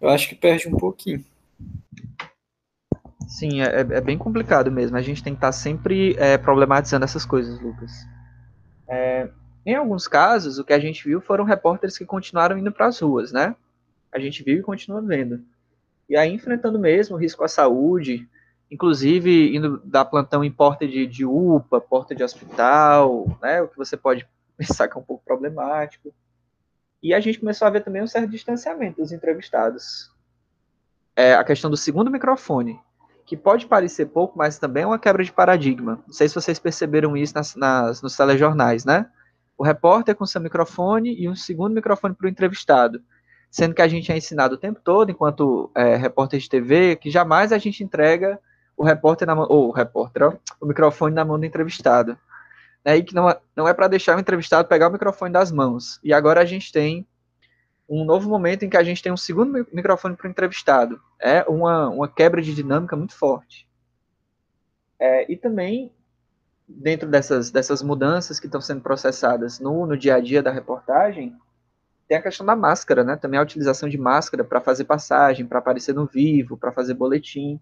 eu acho que perde um pouquinho. Sim, é, é bem complicado mesmo. A gente tem que estar tá sempre é, problematizando essas coisas, Lucas. É, em alguns casos, o que a gente viu foram repórteres que continuaram indo para as ruas, né? A gente viu e continua vendo. E aí, enfrentando mesmo risco à saúde, inclusive indo dar plantão em porta de, de UPA, porta de hospital, né, o que você pode [laughs] pensar que é um pouco problemático. E a gente começou a ver também um certo distanciamento dos entrevistados. É a questão do segundo microfone, que pode parecer pouco, mas também é uma quebra de paradigma. Não sei se vocês perceberam isso nas, nas, nos telejornais, né? O repórter com seu microfone e um segundo microfone para o entrevistado sendo que a gente é ensinado o tempo todo, enquanto é, repórter de TV, que jamais a gente entrega o repórter na mão, ou o repórter, ó, o microfone na mão do entrevistado. Né, e que não, é, não é para deixar o entrevistado pegar o microfone das mãos. E agora a gente tem um novo momento em que a gente tem um segundo microfone para o entrevistado. É uma, uma quebra de dinâmica muito forte. É, e também, dentro dessas, dessas mudanças que estão sendo processadas no, no dia a dia da reportagem, tem a questão da máscara, né? Também a utilização de máscara para fazer passagem, para aparecer no vivo, para fazer boletim.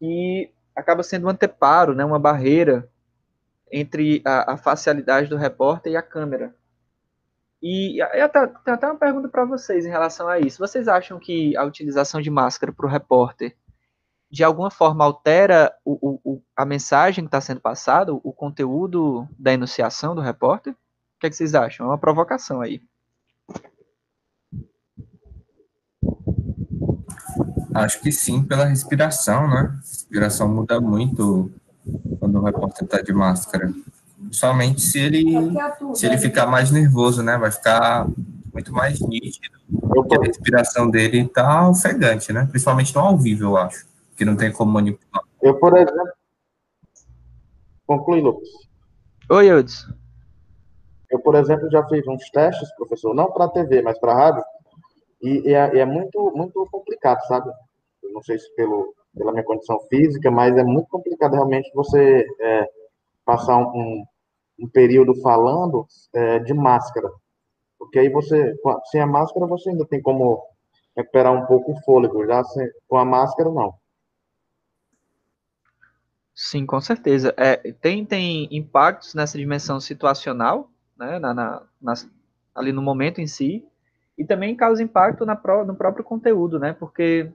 E acaba sendo um anteparo, né? Uma barreira entre a, a facialidade do repórter e a câmera. E até, tem até uma pergunta para vocês em relação a isso. Vocês acham que a utilização de máscara para o repórter de alguma forma altera o, o, a mensagem que está sendo passada, o conteúdo da enunciação do repórter? O que, é que vocês acham? É uma provocação aí. Acho que sim, pela respiração, né? A respiração muda muito quando o repórter está de máscara. Somente se ele, se ele ficar mais nervoso, né? Vai ficar muito mais nítido. Porque a respiração dele está ofegante, né? Principalmente no ao vivo, eu acho. Que não tem como manipular. Eu, por exemplo, Conclui, Lucas. Oi, Eudes. Eu, por exemplo, já fiz uns testes, professor, não para TV, mas para rádio, e, e, é, e, é, muito, muito complicado, sabe? Eu não sei se pelo, pela minha condição física, mas é muito complicado realmente você é, passar um, um, período falando é, de máscara. Porque aí você, sem a máscara, você ainda tem como recuperar um pouco o fôlego, já sem, com a máscara, não. Sim, com certeza. É, tem, tem impactos nessa dimensão situacional, né, na, na, na, ali no momento em si, e também causa impacto pro, no próprio conteúdo, né, porque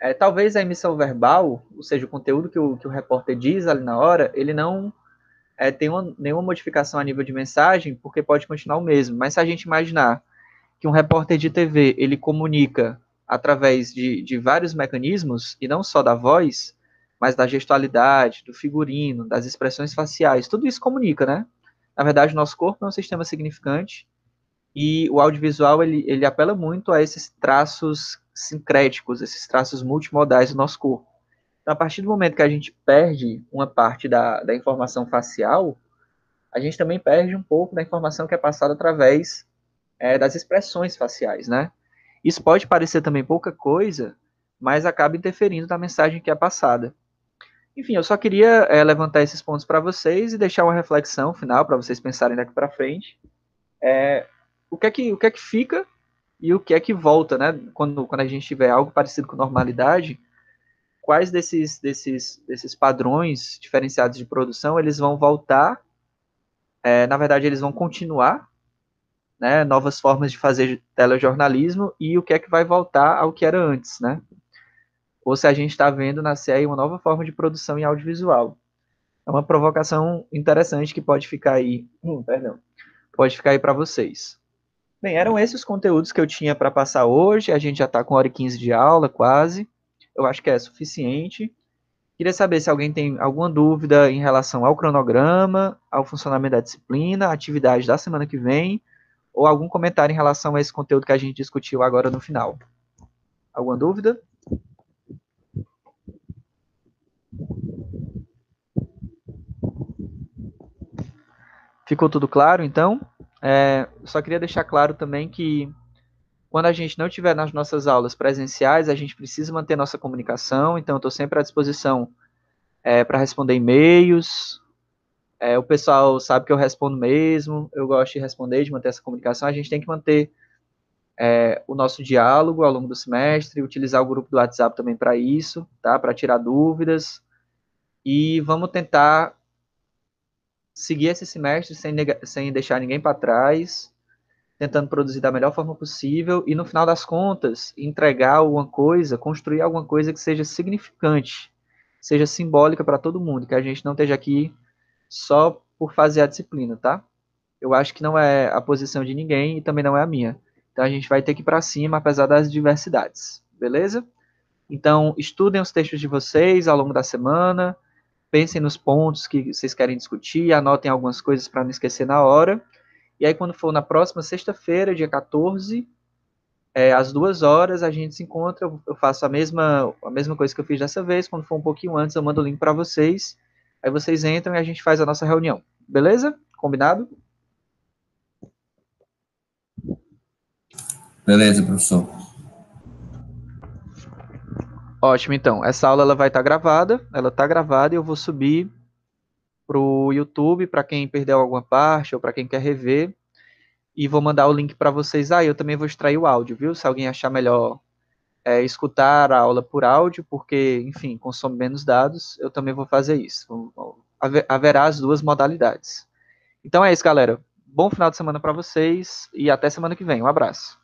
é, talvez a emissão verbal, ou seja, o conteúdo que o, que o repórter diz ali na hora, ele não é, tem uma, nenhuma modificação a nível de mensagem, porque pode continuar o mesmo, mas se a gente imaginar que um repórter de TV, ele comunica através de, de vários mecanismos, e não só da voz, mas da gestualidade, do figurino, das expressões faciais, tudo isso comunica, né? Na verdade, o nosso corpo é um sistema significante e o audiovisual ele, ele apela muito a esses traços sincréticos, esses traços multimodais do nosso corpo. Então, a partir do momento que a gente perde uma parte da, da informação facial, a gente também perde um pouco da informação que é passada através é, das expressões faciais, né? Isso pode parecer também pouca coisa, mas acaba interferindo na mensagem que é passada. Enfim, eu só queria é, levantar esses pontos para vocês e deixar uma reflexão final para vocês pensarem daqui para frente. É, o, que é que, o que é que fica e o que é que volta, né? Quando, quando a gente tiver algo parecido com normalidade, quais desses, desses, desses padrões diferenciados de produção eles vão voltar? É, na verdade, eles vão continuar, né? Novas formas de fazer telejornalismo e o que é que vai voltar ao que era antes, né? Ou se a gente está vendo nascer aí uma nova forma de produção em audiovisual. É uma provocação interessante que pode ficar aí, hum, [clears throat] perdão, pode ficar aí para vocês. Bem, eram esses os conteúdos que eu tinha para passar hoje, a gente já está com hora e 15 de aula, quase, eu acho que é suficiente. Queria saber se alguém tem alguma dúvida em relação ao cronograma, ao funcionamento da disciplina, atividade da semana que vem, ou algum comentário em relação a esse conteúdo que a gente discutiu agora no final. Alguma dúvida? Ficou tudo claro, então? É, só queria deixar claro também que quando a gente não estiver nas nossas aulas presenciais, a gente precisa manter nossa comunicação, então eu estou sempre à disposição é, para responder e-mails. É, o pessoal sabe que eu respondo mesmo, eu gosto de responder, de manter essa comunicação. A gente tem que manter é, o nosso diálogo ao longo do semestre, utilizar o grupo do WhatsApp também para isso, tá? Para tirar dúvidas. E vamos tentar seguir esse semestre sem, sem deixar ninguém para trás, tentando produzir da melhor forma possível e, no final das contas, entregar alguma coisa, construir alguma coisa que seja significante, seja simbólica para todo mundo, que a gente não esteja aqui só por fazer a disciplina, tá? Eu acho que não é a posição de ninguém e também não é a minha. Então a gente vai ter que ir para cima, apesar das diversidades, beleza? Então, estudem os textos de vocês ao longo da semana, pensem nos pontos que vocês querem discutir, anotem algumas coisas para não esquecer na hora. E aí, quando for na próxima sexta-feira, dia 14, é, às duas horas, a gente se encontra. Eu faço a mesma, a mesma coisa que eu fiz dessa vez. Quando for um pouquinho antes, eu mando o link para vocês. Aí vocês entram e a gente faz a nossa reunião. Beleza? Combinado? Beleza, professor. Ótimo, então. Essa aula ela vai estar tá gravada, ela está gravada e eu vou subir para o YouTube, para quem perdeu alguma parte ou para quem quer rever. E vou mandar o link para vocês aí. Ah, eu também vou extrair o áudio, viu? Se alguém achar melhor é, escutar a aula por áudio, porque, enfim, consome menos dados, eu também vou fazer isso. Haverá as duas modalidades. Então é isso, galera. Bom final de semana para vocês e até semana que vem. Um abraço.